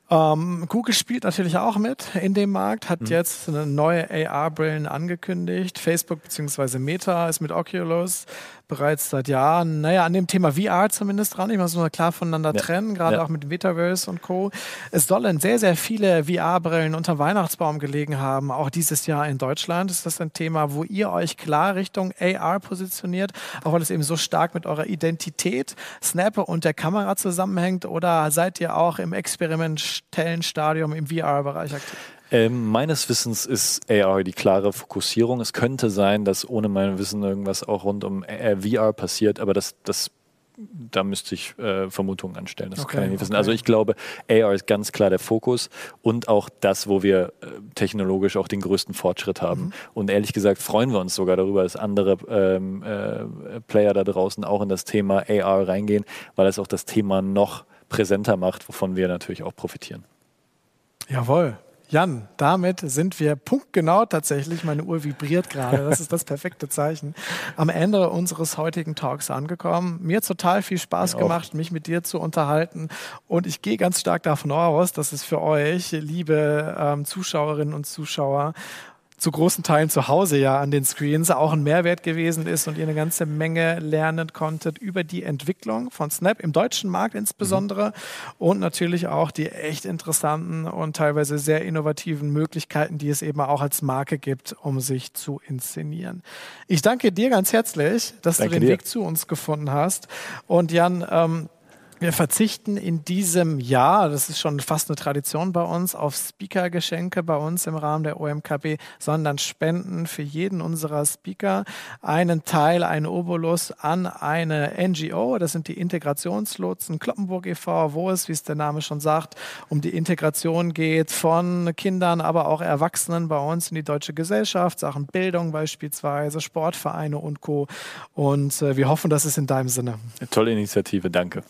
Ähm, Google spielt natürlich auch mit in dem Markt, hat jetzt eine neue AR-Brillen angekündigt. Facebook bzw. Meta ist mit Oculus bereits seit Jahren, naja, an dem Thema VR zumindest dran. Ich muss nur klar voneinander Ja. trennen, gerade Ja. auch mit Metaverse und Co. Es sollen sehr, sehr viele VR-Brillen unter Weihnachtsbaum gelegen haben, auch dieses Jahr in Deutschland. Ist das ein Thema, wo ihr euch klar Richtung AR positioniert, auch weil es eben so stark mit eurer Identität, Snap und der Kamera zusammenhängt? Oder seid ihr auch im experimentellen Stadium im VR-Bereich aktiv? Ähm, meines Wissens ist AR die klare Fokussierung. Es könnte sein, dass ohne mein Wissen irgendwas auch rund um äh, VR passiert, aber das, das da müsste ich äh, Vermutungen anstellen. Das okay, kann ich nicht wissen. Okay. Also ich glaube, AR ist ganz klar der Fokus und auch das, wo wir äh, technologisch auch den größten Fortschritt haben. Mhm. Und ehrlich gesagt freuen wir uns sogar darüber, dass andere ähm, äh, Player da draußen auch in das Thema AR reingehen, weil es auch das Thema noch präsenter macht, wovon wir natürlich auch profitieren. Jawohl. Jan, damit sind wir punktgenau tatsächlich, meine Uhr vibriert gerade, das ist das perfekte Zeichen, am Ende unseres heutigen Talks angekommen. Mir hat total viel Spaß ja, gemacht, mich mit dir zu unterhalten. Und ich gehe ganz stark davon aus, dass es für euch, liebe ähm, Zuschauerinnen und Zuschauer, zu großen Teilen zu Hause ja an den Screens auch ein Mehrwert gewesen ist und ihr eine ganze Menge lernen konntet über die Entwicklung von Snap im deutschen Markt insbesondere mhm. und natürlich auch die echt interessanten und teilweise sehr innovativen Möglichkeiten, die es eben auch als Marke gibt, um sich zu inszenieren. Ich danke dir ganz herzlich, dass danke du den dir. Weg zu uns gefunden hast und Jan, ähm, wir verzichten in diesem Jahr, das ist schon fast eine Tradition bei uns, auf Speaker-Geschenke bei uns im Rahmen der OMKB, sondern spenden für jeden unserer Speaker einen Teil, einen Obolus an eine NGO. Das sind die Integrationslotsen Kloppenburg e.V., wo es, wie es der Name schon sagt, um die Integration geht von Kindern, aber auch Erwachsenen bei uns in die deutsche Gesellschaft, Sachen Bildung beispielsweise, Sportvereine und Co. Und äh, wir hoffen, das ist in deinem Sinne. Eine tolle Initiative, danke.